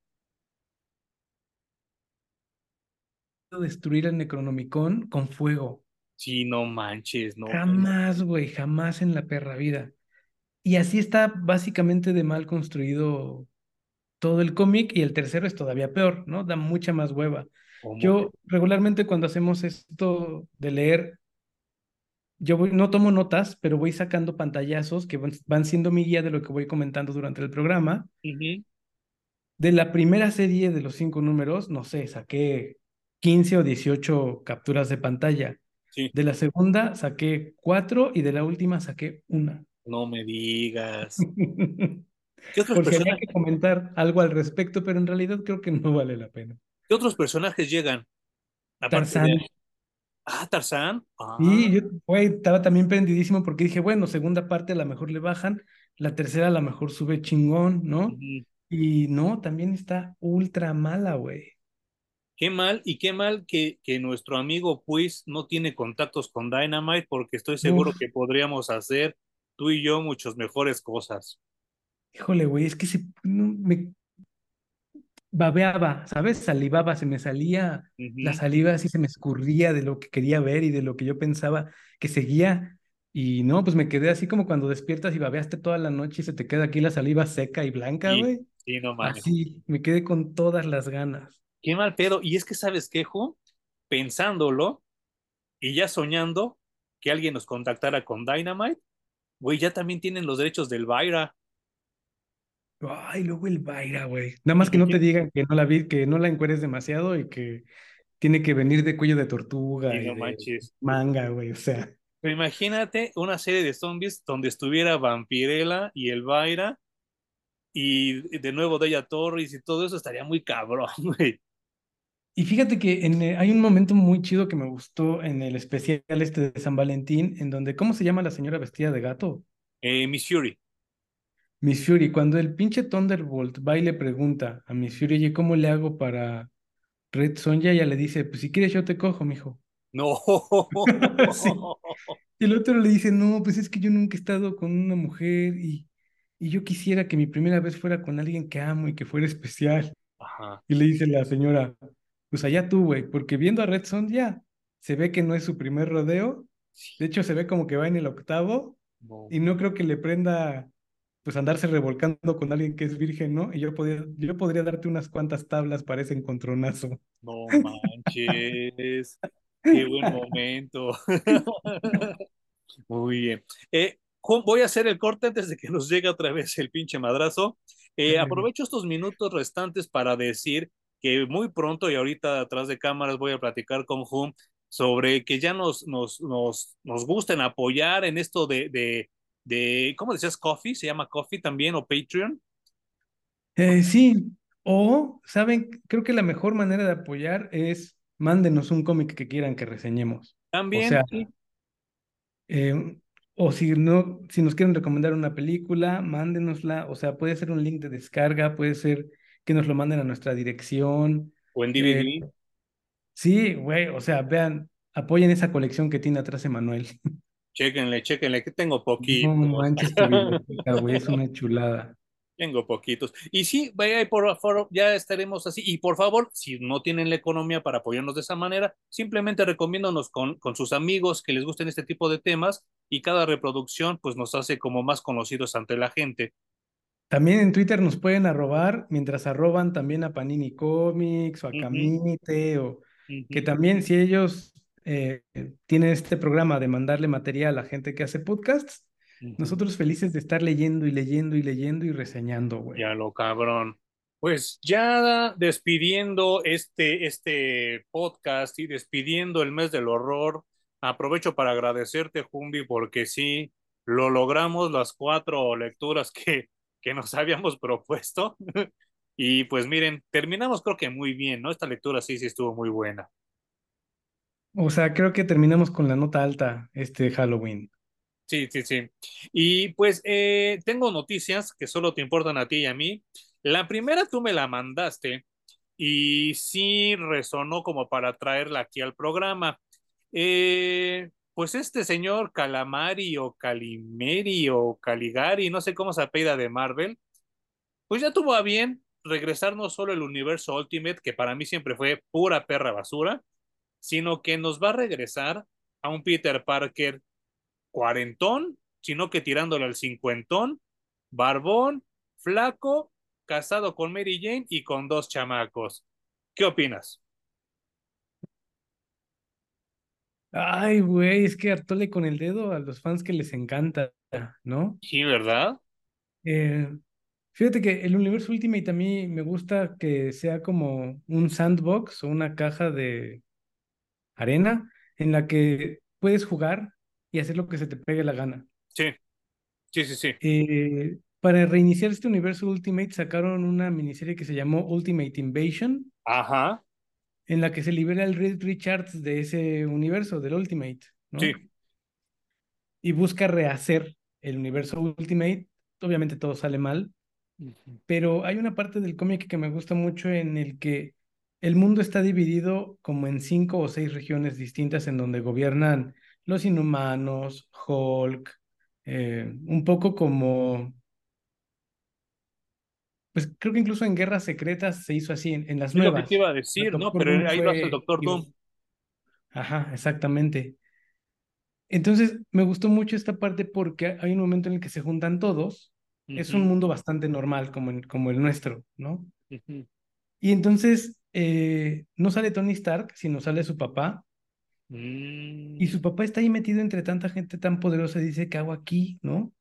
destruir el Necronomicon con fuego? Sí, no manches, no. Jamás, güey, jamás en la perra vida. Y así está básicamente de mal construido todo el cómic y el tercero es todavía peor, ¿no? Da mucha más hueva. ¿Cómo? Yo regularmente cuando hacemos esto de leer, yo voy- no tomo notas, pero voy sacando pantallazos que van, van siendo mi guía de lo que voy comentando durante el programa. De la primera serie de los cinco números, no sé, saqué 15 o 18 capturas de pantalla. Sí, De la segunda saqué cuatro y de la última saqué una. no me digas. ¿Qué otros por si había que comentar algo al respecto, pero en realidad creo que no vale la pena. qué otros personajes llegan? De... Tarzán. Ah, Tarzán. Ah, Y yo güey, estaba también prendidísimo porque dije, bueno, segunda parte a lo mejor le bajan, la tercera a lo mejor sube chingón, ¿no? Y no, también está ultra mala, güey. Qué mal y qué mal que, que nuestro amigo Puis no tiene contactos con Dynamite porque estoy seguro Uf, que podríamos hacer tú y yo muchas mejores cosas. híjole, güey, es que se, no, me babeaba, ¿sabes? Salivaba, se me salía la saliva así, se me escurría de lo que quería ver y de lo que yo pensaba que seguía. Y no, pues me quedé así como cuando despiertas y babeaste toda la noche y se te queda aquí la saliva seca y blanca, güey. sí, no mames. Así, me quedé con todas las ganas. Qué mal pedo. Y es que, ¿sabes qué, Ju? Pensándolo y ya soñando que alguien nos contactara con Dynamite, güey, ya también tienen los derechos del Byra. Ay, luego el Baira, güey. Nada más que no te digan que no la vi, que no la encueres demasiado y que tiene que venir de cuello de tortuga y no de manches. manga, güey. O sea, Pero imagínate una serie de zombies donde estuviera Vampirella y el Byra y de nuevo Della Torres y todo eso estaría muy cabrón, güey. Y fíjate que en, eh, hay un momento muy chido que me gustó en el especial este de San Valentín, en donde, ¿cómo se llama la señora vestida de gato? Eh, Miss Fury. Miss Fury. Cuando el pinche Thunderbolt va y le pregunta a Miss Fury, oye, ¿cómo le hago para Red Sonja? Ella le dice, pues si quieres yo te cojo, mijo. No. Sí. Y el otro le dice, no, pues es que yo nunca he estado con una mujer y, y yo quisiera que mi primera vez fuera con alguien que amo y que fuera especial. Ajá. Y le dice la señora, pues allá tú, güey, porque viendo a Red Sonja se ve que no es su primer rodeo. De hecho, se ve como que va en el octavo y no creo que le prenda pues andarse revolcando con alguien que es virgen, ¿no? Y yo podría, yo podría darte unas cuantas tablas para ese encontronazo. no manches. Qué buen momento. Muy bien. Eh, voy a hacer el corte antes de que nos llegue otra vez el pinche madrazo. Eh, aprovecho estos minutos restantes para decir que muy pronto y ahorita atrás de cámaras voy a platicar con Hum sobre que ya nos, nos, nos, nos gusten apoyar en esto de, de, de, ¿cómo decías? Coffee, se llama Coffee también o Patreon. Eh, sí, o, ¿saben? Creo que la mejor manera de apoyar es mándenos un cómic que quieran que reseñemos. O También, sea, sí. eh, o si no, si nos quieren recomendar una película, mándenosla. O sea, puede ser un link de descarga, puede ser que nos lo manden a nuestra dirección. O en Eh, DVD. sí, güey, o sea, vean, apoyen esa colección que tiene atrás Emanuel. Chéquenle, chéquenle, que tengo No poquitos. manches güey, es una chulada. Tengo poquitos. Y sí, vaya, por favor, ya estaremos así. Y por favor, si no tienen la economía para apoyarnos de esa manera, simplemente recomiéndonos con, con sus amigos que les gusten este tipo de temas y cada reproducción pues nos hace como más conocidos ante la gente. También en Twitter nos pueden arrobar, mientras arroban también a Panini Comics o a Camite, o que también si ellos eh, tienen este programa de mandarle material a gente que hace podcasts, nosotros felices de estar leyendo y leyendo y leyendo y reseñando, güey. Ya lo cabrón. Pues ya despidiendo este, este podcast y despidiendo el mes del horror, aprovecho para agradecerte, Jumbi, porque sí, lo logramos las cuatro lecturas que, que nos habíamos propuesto. Y pues miren, terminamos creo que muy bien, ¿no? Esta lectura sí, sí estuvo muy buena. O sea, creo que terminamos con la nota alta este Halloween. Sí, sí, sí. Y pues eh, tengo noticias que solo te importan a ti y a mí. La primera tú me la mandaste y sí resonó como para traerla aquí al programa. Eh, pues este señor Calamari o Calimeri o Caligari, no sé cómo se apellida de Marvel, pues ya tuvo a bien regresar no solo el universo Ultimate, que para mí siempre fue pura perra basura, sino que nos va a regresar a un Peter Parker cuarentón, sino que tirándole al cincuentón, barbón, flaco, casado con Mary Jane y con dos chamacos. ¿Qué opinas? Ay, güey, es que hartóle con el dedo a los fans que les encanta, ¿no? Sí, ¿verdad? Eh, fíjate que el universo Ultimate a mí me gusta que sea como un sandbox o una caja de arena en la que puedes jugar y hacer lo que se te pegue la gana. Sí, sí, sí, sí. Eh, para reiniciar este universo Ultimate sacaron una miniserie que se llamó Ultimate Invasion, Ajá, en la que se libera el Reed Richards de ese universo, del Ultimate, ¿no? sí. Y busca rehacer el universo Ultimate. Obviamente todo sale mal, pero hay una parte del cómic que me gusta mucho en el que el mundo está dividido como en cinco o seis regiones distintas en donde gobiernan los inhumanos, Hulk, eh, un poco como, pues creo que incluso en Guerras Secretas se hizo así, en, en las Es lo que te nuevas. iba a decir, ¿no? Pero Doom ahí lo hace el fue Doctor Doom. Ajá, exactamente. Entonces, me gustó mucho esta parte porque hay un momento en el que se juntan todos. Es un mundo bastante normal como, el- como el nuestro, ¿no? ujú, Y entonces eh, no sale Tony Stark, sino sale su papá. Y mm, su papá está ahí metido entre tanta gente tan poderosa y dice, ¿qué hago aquí? ¿No?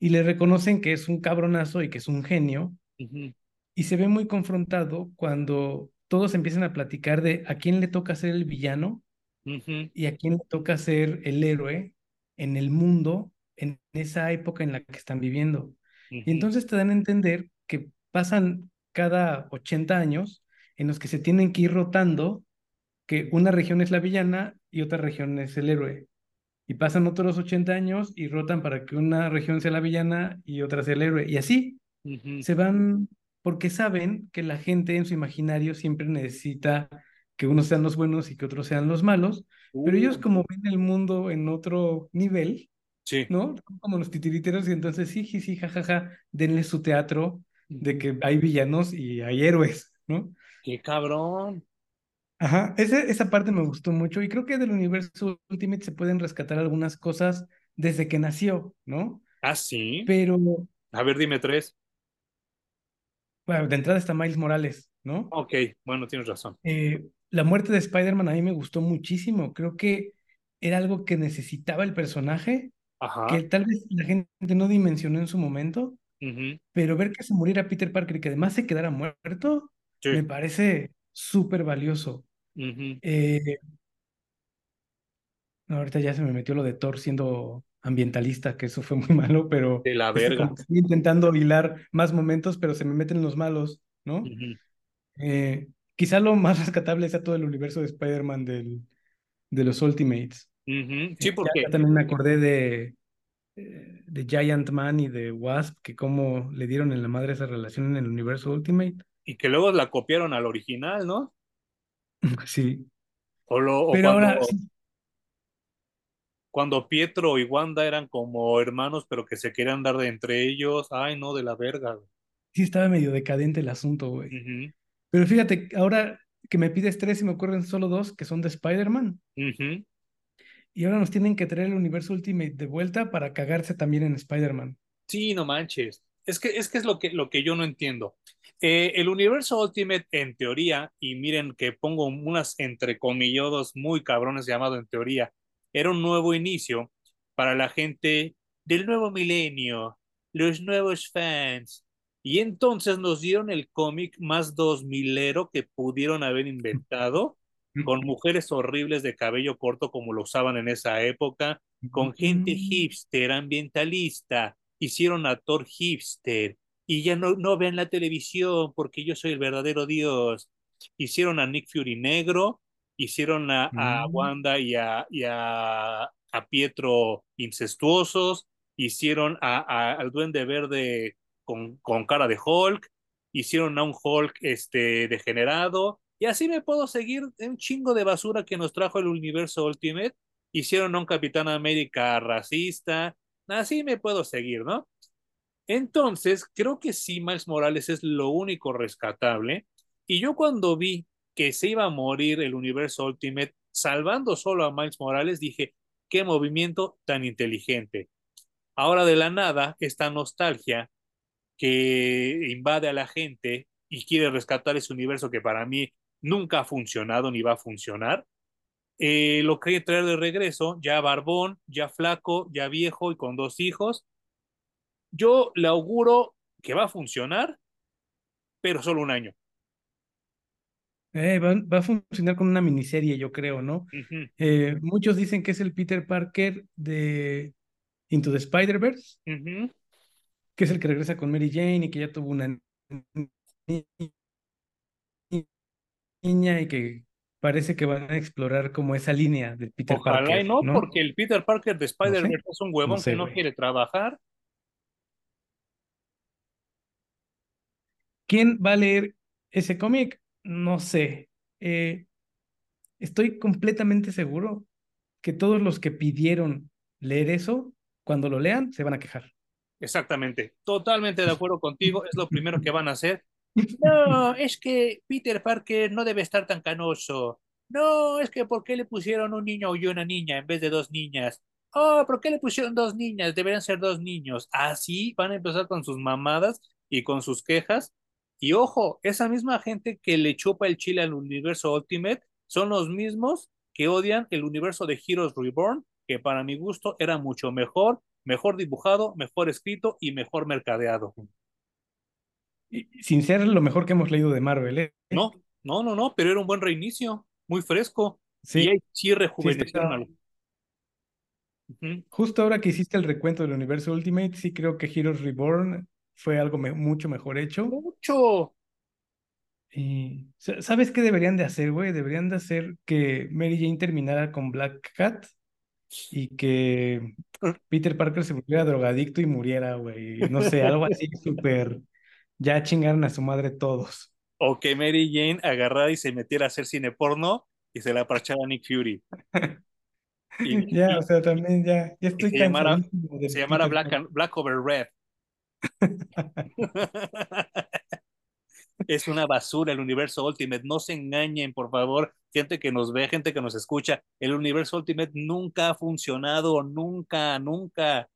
Y le reconocen que es un cabronazo y que es un genio. Y se ve muy confrontado cuando todos empiezan a platicar de a quién le toca ser el villano y a quién le toca ser el héroe en el mundo, en esa época en la que están viviendo. Y entonces te dan a entender que pasan cada 80 años en los que se tienen que ir rotando, que una región es la villana y otra región es el héroe. Y pasan otros 80 años y rotan para que una región sea la villana y otra sea el héroe. Y así se van porque saben que la gente en su imaginario siempre necesita que unos sean los buenos y que otros sean los malos, pero ellos Uh, como ven el mundo en otro nivel, sí. ¿no? Como los titiriteros y entonces sí, sí, sí, jajaja, denle su teatro de que hay villanos y hay héroes, ¿no? Qué cabrón. Ajá, ese- esa parte me gustó mucho y creo que del universo Ultimate se pueden rescatar algunas cosas desde que nació, ¿no? Ah, sí. Pero, A ver, dime tres. Bueno, de entrada está Miles Morales, ¿no? Ok, bueno, tienes razón. Eh, la muerte de Spider-Man a mí me gustó muchísimo. Creo que era algo que necesitaba el personaje, que Ajá. tal vez la gente no dimensionó en su momento, ujú, pero ver que se muriera Peter Parker y que además se quedara muerto, Sí. me parece súper valioso. Eh, no, ahorita ya se me metió lo de Thor siendo ambientalista, que eso fue muy malo, pero De la verga. estoy intentando hilar más momentos, pero se me meten los malos, ¿no? Eh, quizá lo más rescatable sea todo el universo de Spider-Man de los Ultimates. ujú. Eh, Sí, ya, ya porque. también me acordé de, eh, de Giant Man y de Wasp, que cómo le dieron en la madre esa relación en el universo Ultimate. Y que luego la copiaron al original, ¿no? Sí, O, lo, o pero ahora sí, cuando Pietro y Wanda eran como hermanos, pero que se querían dar de entre ellos. Ay, no, de la verga. güey. sí estaba medio decadente el asunto, güey. Pero fíjate, ahora que me pides tres y me ocurren solo dos, que son de Spider-Man. Y ahora nos tienen que traer el universo Ultimate de vuelta para cagarse también en Spider-Man. Sí, no manches. Es que es que es lo que, lo que yo no entiendo. Eh, el universo Ultimate, en teoría, y miren que pongo unas entrecomillados muy cabrones llamado en teoría, era un nuevo inicio para la gente del nuevo milenio, los nuevos fans. Y entonces nos dieron el cómic más dos milero que pudieron haber inventado, con mujeres horribles de cabello corto como lo usaban en esa época, con gente hipster, ambientalista, hicieron a Thor hipster y ya no, no ven la televisión porque yo soy el verdadero Dios. Hicieron a Nick Fury negro, hicieron a, a mm, Wanda y, a, y a, a, Pietro incestuosos, hicieron al Duende Verde con, con, cara de Hulk, hicieron a un Hulk este, degenerado, y así me puedo seguir un chingo de basura que nos trajo el universo Ultimate. Hicieron a un Capitán América racista, así me puedo seguir, ¿no? Entonces, creo que sí, Miles Morales es lo único rescatable. Y yo cuando vi que se iba a morir el universo Ultimate, salvando solo a Miles Morales, dije, qué movimiento tan inteligente. Ahora de la nada, esta nostalgia que invade a la gente y quiere rescatar ese universo que para mí nunca ha funcionado ni va a funcionar, eh, lo quiere traer de regreso, ya barbón, ya flaco, ya viejo y con dos hijos, yo le auguro que va a funcionar, pero solo un año. Eh, va, va a funcionar con una miniserie, yo creo, ¿no? Uh -huh, Eh, muchos dicen que es el Peter Parker de Into the Spider-Verse. uh -huh. que es el que regresa con Mary Jane y que ya tuvo una niña y que parece que van a explorar como esa línea de Peter Ojalá Parker, y no, ¿no? porque el Peter Parker de No sé, Spider-Man es un huevón no sé, que no güey. quiere trabajar. ¿Quién va a leer ese cómic? No sé. Eh, estoy completamente seguro que todos los que pidieron leer eso, cuando lo lean, se van a quejar. Exactamente, totalmente de acuerdo contigo, es lo primero que van a hacer. No, es que Peter Parker no debe estar tan canoso. No, es que ¿por qué le pusieron un niño y una niña en vez de dos niñas? Oh, ¿por qué le pusieron dos niñas? Deberían ser dos niños. Así van a empezar con sus mamadas y con sus quejas. Y ojo, esa misma gente que le chupa el chile al universo Ultimate son los mismos que odian el universo de Heroes Reborn, que para mi gusto era mucho mejor, mejor dibujado, mejor escrito y mejor mercadeado. Y- Sin ser lo mejor que hemos leído de Marvel, ¿eh? No, no, no, no, pero era un buen reinicio, muy fresco. Sí, Y ahí sí rejuvenecieron. Justo ahora que hiciste el recuento del universo Ultimate, sí creo que Heroes Reborn fue algo me- mucho mejor hecho. Mucho. Y sa- ¿sabes qué deberían de hacer, güey? Deberían de hacer que Mary Jane terminara con Black Cat y que Peter Parker se volviera drogadicto y muriera, güey. No sé, algo así súper. Ya chingaron a su madre todos. O que Mary Jane agarrara y se metiera a hacer cine porno y se la parchara a Nick Fury. Y, Ya, y- o sea, también ya, ya estoy se llamara, se llamara Black, Black Over Red. Es una basura el universo Ultimate. No se engañen, por favor. Gente que nos ve, gente que nos escucha. El universo Ultimate nunca ha funcionado. Nunca, nunca.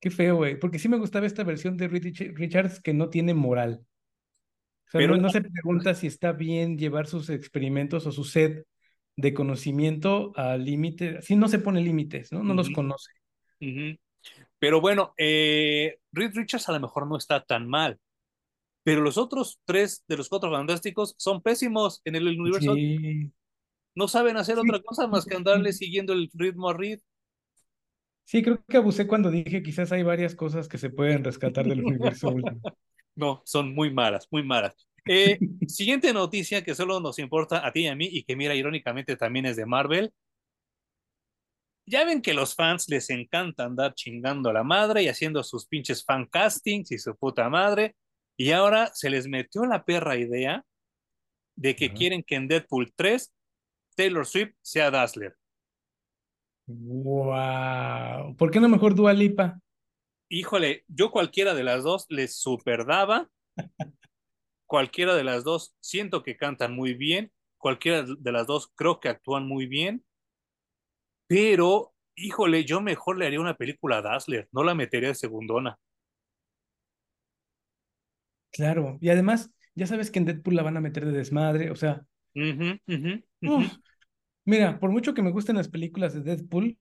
Qué feo, güey. Porque sí me gustaba esta versión de Rich- Richards que no tiene moral. O sea, Pero no, no se pregunta si está bien llevar sus experimentos o su sed de conocimiento al límite. Sí, no se pone límites, ¿no? No los conoce. Pero bueno, eh, Reed Richards a lo mejor no está tan mal. Pero los otros tres de los cuatro fantásticos son pésimos en el universo. Sí, No saben hacer sí, otra cosa más que andarle siguiendo el ritmo a Reed. sí, creo que abusé cuando dije quizás hay varias cosas que se pueden rescatar del universo. No, son muy malas, muy malas. Eh, siguiente noticia que solo nos importa a ti y a mí y que mira, irónicamente también es de Marvel. Ya ven que los fans les encanta andar chingando a la madre y haciendo sus pinches fan castings y su puta madre. Y ahora se les metió la perra idea de que quieren que en Deadpool 3 Taylor Swift sea Dazzler. Wow. ¿Por qué no mejor Dua Lipa? Híjole, yo cualquiera de las dos les superdaba. Cualquiera de las dos siento que cantan muy bien. Cualquiera de las dos creo que actúan muy bien. Pero, híjole, yo mejor le haría una película a Dazzler. No la metería de segundona. Claro. Y además, ya sabes que en Deadpool la van a meter de desmadre. O sea, mira, por mucho que me gusten las películas de Deadpool,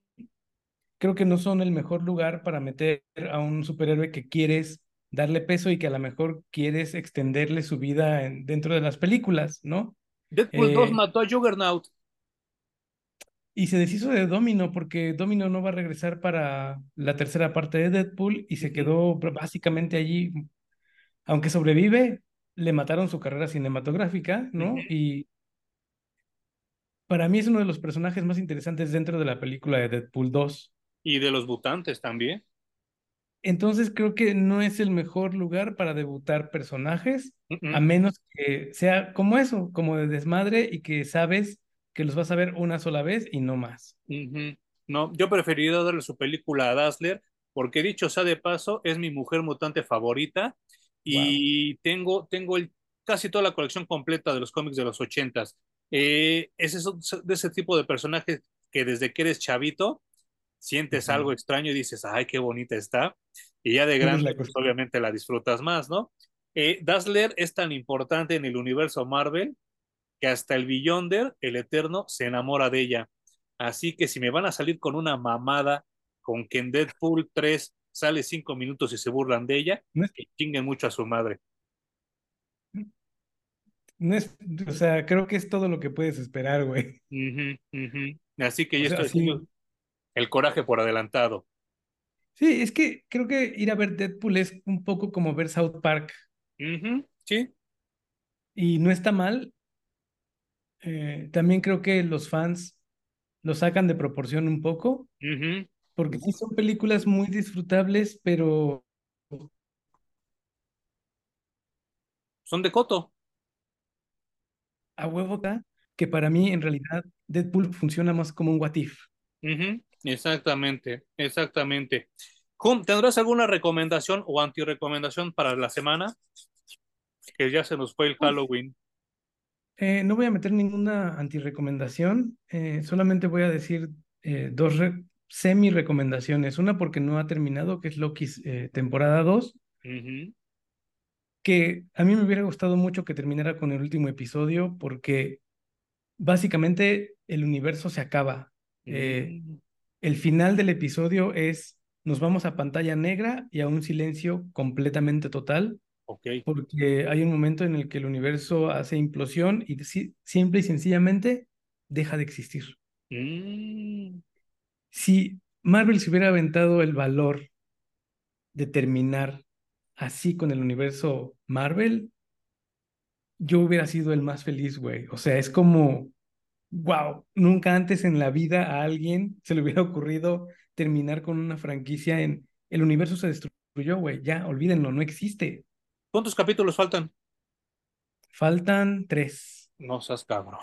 creo que no son el mejor lugar para meter a un superhéroe que quieres darle peso y que a lo mejor quieres extenderle su vida en- dentro de las películas, ¿no? Deadpool 2 Eh, mató a Juggernaut. Y se deshizo de Domino porque Domino no va a regresar para la tercera parte de Deadpool y se quedó básicamente allí. Aunque sobrevive, le mataron su carrera cinematográfica, ¿no? Y para mí es uno de los personajes más interesantes dentro de la película de Deadpool 2. Y de los mutantes también. Entonces creo que no es el mejor lugar para debutar personajes, a menos que sea como eso, como de desmadre y que sabes que los vas a ver una sola vez y no más. No, yo preferiría darle su película a Dazzler, porque dicho sea de paso, es mi mujer mutante favorita Wow. y tengo, tengo el, casi toda la colección completa de los cómics de los ochentas. Eh, es eso, de ese tipo de personajes que desde que eres chavito sientes algo extraño y dices, ay, qué bonita está. Y ya de grande, la pues obviamente la disfrutas más, ¿no? Eh, Dazzler es tan importante en el universo Marvel que hasta el Beyonder, el Eterno, se enamora de ella. Así que si me van a salir con una mamada, con que en Deadpool 3 sale cinco minutos y se burlan de ella, No es, que chinguen mucho a su madre. no es, o sea, creo que es todo lo que puedes esperar, güey. Así que ya estoy haciendo sí, el coraje por adelantado. Sí, es que creo que ir a ver Deadpool es un poco como ver South Park sí. y no está mal. Eh, también creo que los fans lo sacan de proporción un poco, porque sí son películas muy disfrutables, pero Son de coto. a huevo acá, que para mí en realidad Deadpool funciona más como un what if. Exactamente, exactamente. ¿tendrás alguna recomendación o antirecomendación para la semana? Que ya se nos fue el Halloween. Eh, no voy a meter ninguna antirecomendación, eh, solamente voy a decir eh, dos re- semi-recomendaciones. Una porque no ha terminado, que es Loki eh, temporada 2, Ujú, que a mí me hubiera gustado mucho que terminara con el último episodio, porque básicamente el universo se acaba. Mm, el final del episodio es, nos vamos a pantalla negra y a un silencio completamente total ok. porque hay un momento en el que el universo hace implosión y si- simple y sencillamente deja de existir. Mm, Si Marvel se hubiera aventado el valor de terminar así con el universo Marvel, yo hubiera sido el más feliz, güey. O sea, es como, wow, nunca antes en la vida a alguien se le hubiera ocurrido terminar con una franquicia en el universo se destruyó, güey. Ya, olvídenlo, no existe. ¿Cuántos capítulos faltan? Faltan tres, No seas cabrón.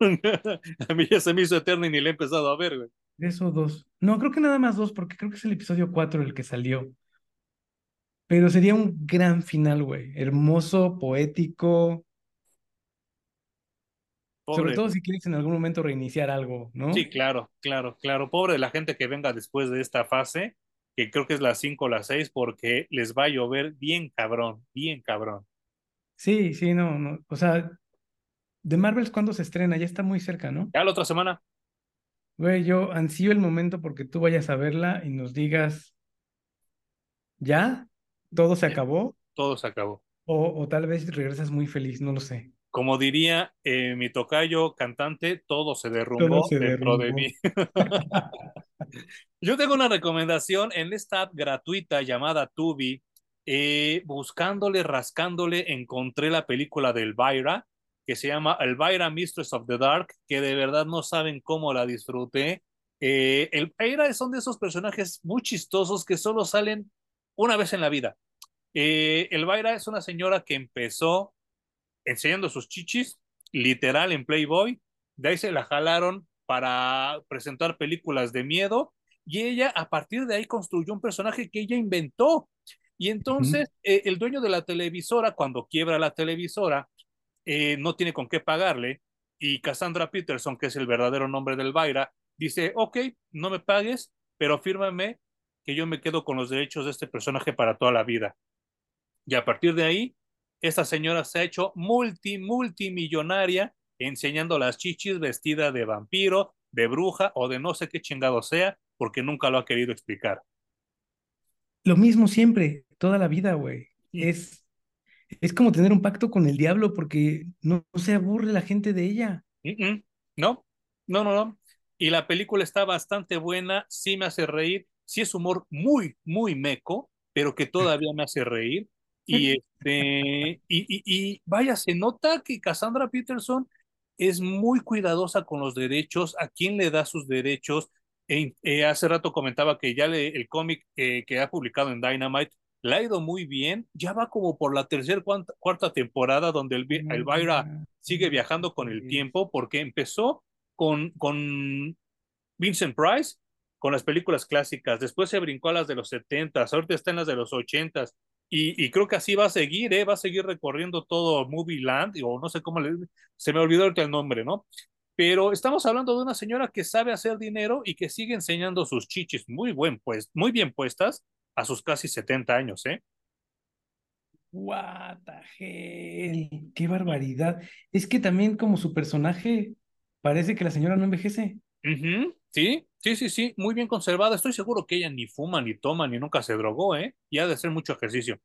A mí ya se me hizo eterno y ni le he empezado a ver, güey. Tres o dos. No, creo que nada más dos, porque creo que es el episodio cuatro el que salió. Pero sería un gran final, güey. Hermoso, poético. Sobre todo si quieres en algún momento reiniciar algo, Sí, ¿no? claro, claro, claro. Pobre de la gente que venga después de esta fase, que creo que es las 5 o las 6, porque les va a llover bien cabrón, bien cabrón. Sí, sí, no, no. O sea, de Marvels cuando se estrena, ya está muy cerca, ¿no? Ya la otra semana, Güey, yo ansío el momento porque tú vayas a verla y nos digas, ¿ya? ¿Todo se acabó? todo se acabó. O, o tal vez regresas muy feliz, no lo sé. Como diría eh, mi tocayo cantante, todo se Todo derrumbó se dentro de derrumbó. mí. Yo tengo una recomendación en esta app gratuita llamada Tubi. Eh, buscándole, rascándole, encontré la película de Elvira, que se llama Elvira Mistress of the Dark, que de verdad no saben cómo la disfruté. Eh, Elvira son de esos personajes muy chistosos que solo salen una vez en la vida. Eh, Elvira es una señora que empezó enseñando sus chichis, literal en Playboy. De ahí se la jalaron para presentar películas de miedo y ella a partir de ahí construyó un personaje que ella inventó. Y entonces eh, el dueño de la televisora, cuando quiebra la televisora, eh, no tiene con qué pagarle y Cassandra Peterson, que es el verdadero nombre del Elvira, dice, ok, no me pagues, pero fírmame que yo me quedo con los derechos de este personaje para toda la vida. Y a partir de ahí, esta señora se ha hecho multi, multimillonaria enseñando las chichis vestida de vampiro, de bruja o de no sé qué chingado sea, porque nunca lo ha querido explicar. Lo mismo siempre, toda la vida, güey. Es, es como tener un pacto con el diablo porque no, no se aburre la gente de ella. mm, mm. No, no, no, no. Y la película está bastante buena, sí me hace reír, sí es humor muy, muy meco, pero que todavía me hace reír. Y este, y, y, y vaya, se nota que Cassandra Peterson es muy cuidadosa con los derechos, a quién le da sus derechos. Eh, hace rato comentaba que ya le- el cómic eh, que ha publicado en Dynamite le ha ido muy bien, ya va como por la tercera, cuarta, cuarta temporada donde el, No Elvira sigue viajando con el tiempo porque empezó con, con Vincent Price, con las películas clásicas, después se brincó a las de los 70 ahorita está en las de los 80 y, y, creo que así va a seguir, ¿eh? va a seguir recorriendo todo Movie Land, o no sé cómo le, se me olvidó ahorita el nombre, ¿no? Pero estamos hablando de una señora que sabe hacer dinero y que sigue enseñando sus chichis muy, buen, pues, muy bien puestas a sus casi 70 años, ¿eh? What the hell, qué barbaridad. Es que también como su personaje parece que la señora no envejece. Uh -huh. Sí, sí, sí, sí, muy bien conservada. Estoy seguro que ella ni fuma, ni toma, ni nunca se drogó, ¿eh? Y ha de hacer mucho ejercicio.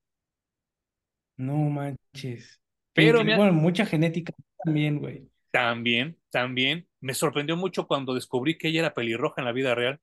No manches. Pero me, Bueno, mucha genética también, güey. también, también, me sorprendió mucho cuando descubrí que ella era pelirroja en la vida real.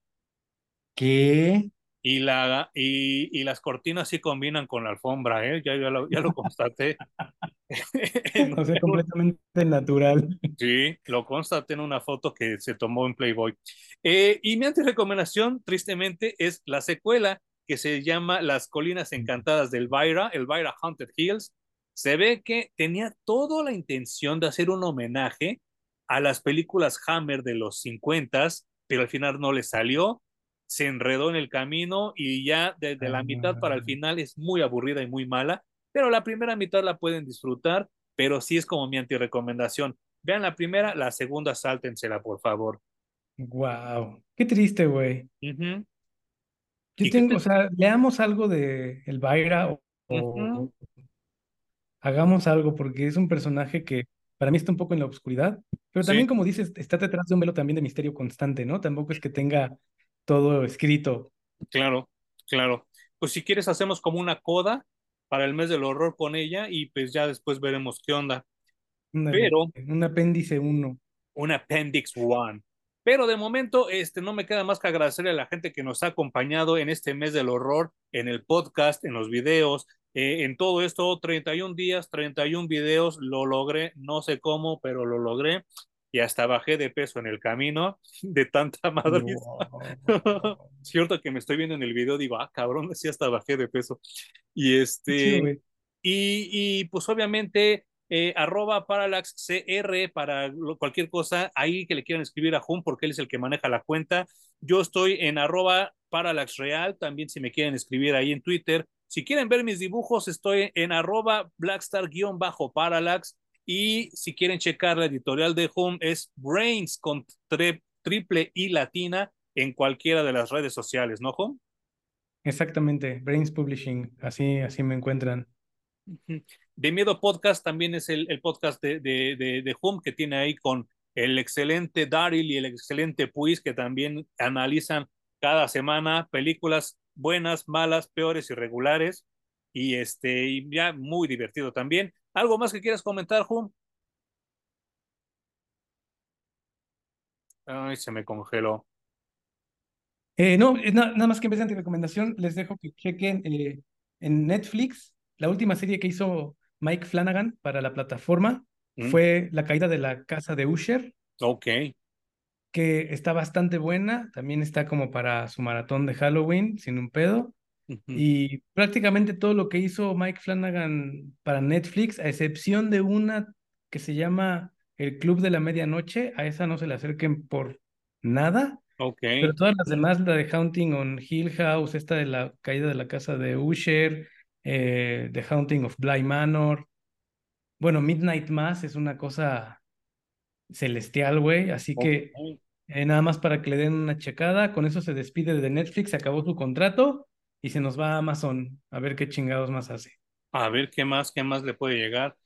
¿Qué? Y, la, y, y, las cortinas sí combinan con la alfombra, ¿eh? ya, ya, lo, ya lo constaté. o sea, completamente natural. Sí, lo constaté en una foto que se tomó en Playboy. Eh, y mi antirecomendación, tristemente, es la secuela que se llama Las Colinas Encantadas del Elvira, Elvira Haunted Hills. Se ve que tenía toda la intención de hacer un homenaje a las películas Hammer de los 50, pero al final no le salió se enredó en el camino y ya desde la mitad para el ah. final es muy aburrida y muy mala, pero la primera mitad la pueden disfrutar, pero sí es como mi antirecomendación. Vean la primera, la segunda sáltensela, por favor. Wow, qué triste, güey. Yo tengo, o sea, leamos algo de Elvira o, o, hagamos algo, porque es un personaje que para mí está un poco en la oscuridad, pero también, como dices, está detrás de un velo también de misterio constante, ¿no? Tampoco es que tenga todo escrito. Claro, claro. Pues si quieres hacemos como una coda para el mes del horror con ella y pues ya después veremos qué onda. Pero un apéndice 1. Un appendix 1. Pero de momento, este, no me queda más que agradecerle a la gente que nos ha acompañado en este mes del horror, en el podcast, en los videos, eh, en todo esto, 31 días, 31 videos, lo logré, no sé cómo, pero lo logré y hasta bajé de peso en el camino de tanta madre. Cierto que me estoy viendo en el video, digo, ah, cabrón, sí, hasta bajé de peso. Y este, y, y, pues obviamente, eh, arroba Parallax CR para cualquier cosa, ahí que le quieran escribir a Jun, porque él es el que maneja la cuenta. Yo estoy en arroba Parallax Real, también si me quieren escribir ahí en Twitter. Si quieren ver mis dibujos, estoy en arroba Blackstar-Parallax y si quieren checar la editorial de Home, es Brains con triple I latina en cualquiera de las redes sociales, ¿no, Home? Exactamente, Brains Publishing, así, así me encuentran. De Miedo Podcast también es el, el podcast de, de, de, Home que tiene ahí con el excelente Daryl y el excelente Puis que también analizan cada semana películas buenas, malas, peores y regulares. Y este, y ya muy divertido también. ¿Algo más que quieras comentar, Jun? Ay, se me congeló. Eh, no, eh, nada más que en vez de recomendación, les dejo que chequen eh, en Netflix la última serie que hizo Mike Flanagan para la plataforma mm. fue La caída de la casa de Usher. Ok. Que está bastante buena, también está como para su maratón de Halloween, sin un pedo. Y prácticamente todo lo que hizo Mike Flanagan para Netflix, a excepción de una que se llama El Club de la Medianoche, a esa no se le acerquen por nada. Ok. Pero todas las demás, la de Haunting on Hill House, esta de la caída de la casa de Usher, eh, The Haunting of Bly Manor. Bueno, Midnight Mass es una cosa celestial, güey. Así que eh, nada más para que le den una checada. Con eso se despide de Netflix, se acabó su contrato y se nos va a Amazon a ver qué chingados más hace. A ver qué más, qué más le puede llegar.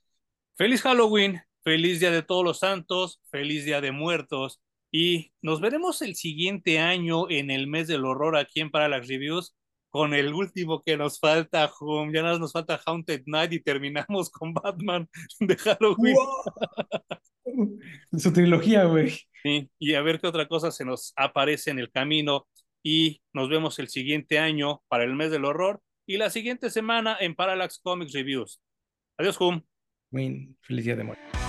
Feliz Halloween, feliz Día de Todos los Santos, feliz Día de Muertos y nos veremos el siguiente año en el mes del horror aquí en Parallax Reviews con el último que nos falta, ya nos falta Haunted Night y terminamos con Batman de Halloween. Su trilogía, güey. Sí, y a ver qué otra cosa se nos aparece en el camino y nos vemos el siguiente año para el mes del horror y la siguiente semana en Parallax Comics Reviews. Adiós, Hum. Feliz día de muerte.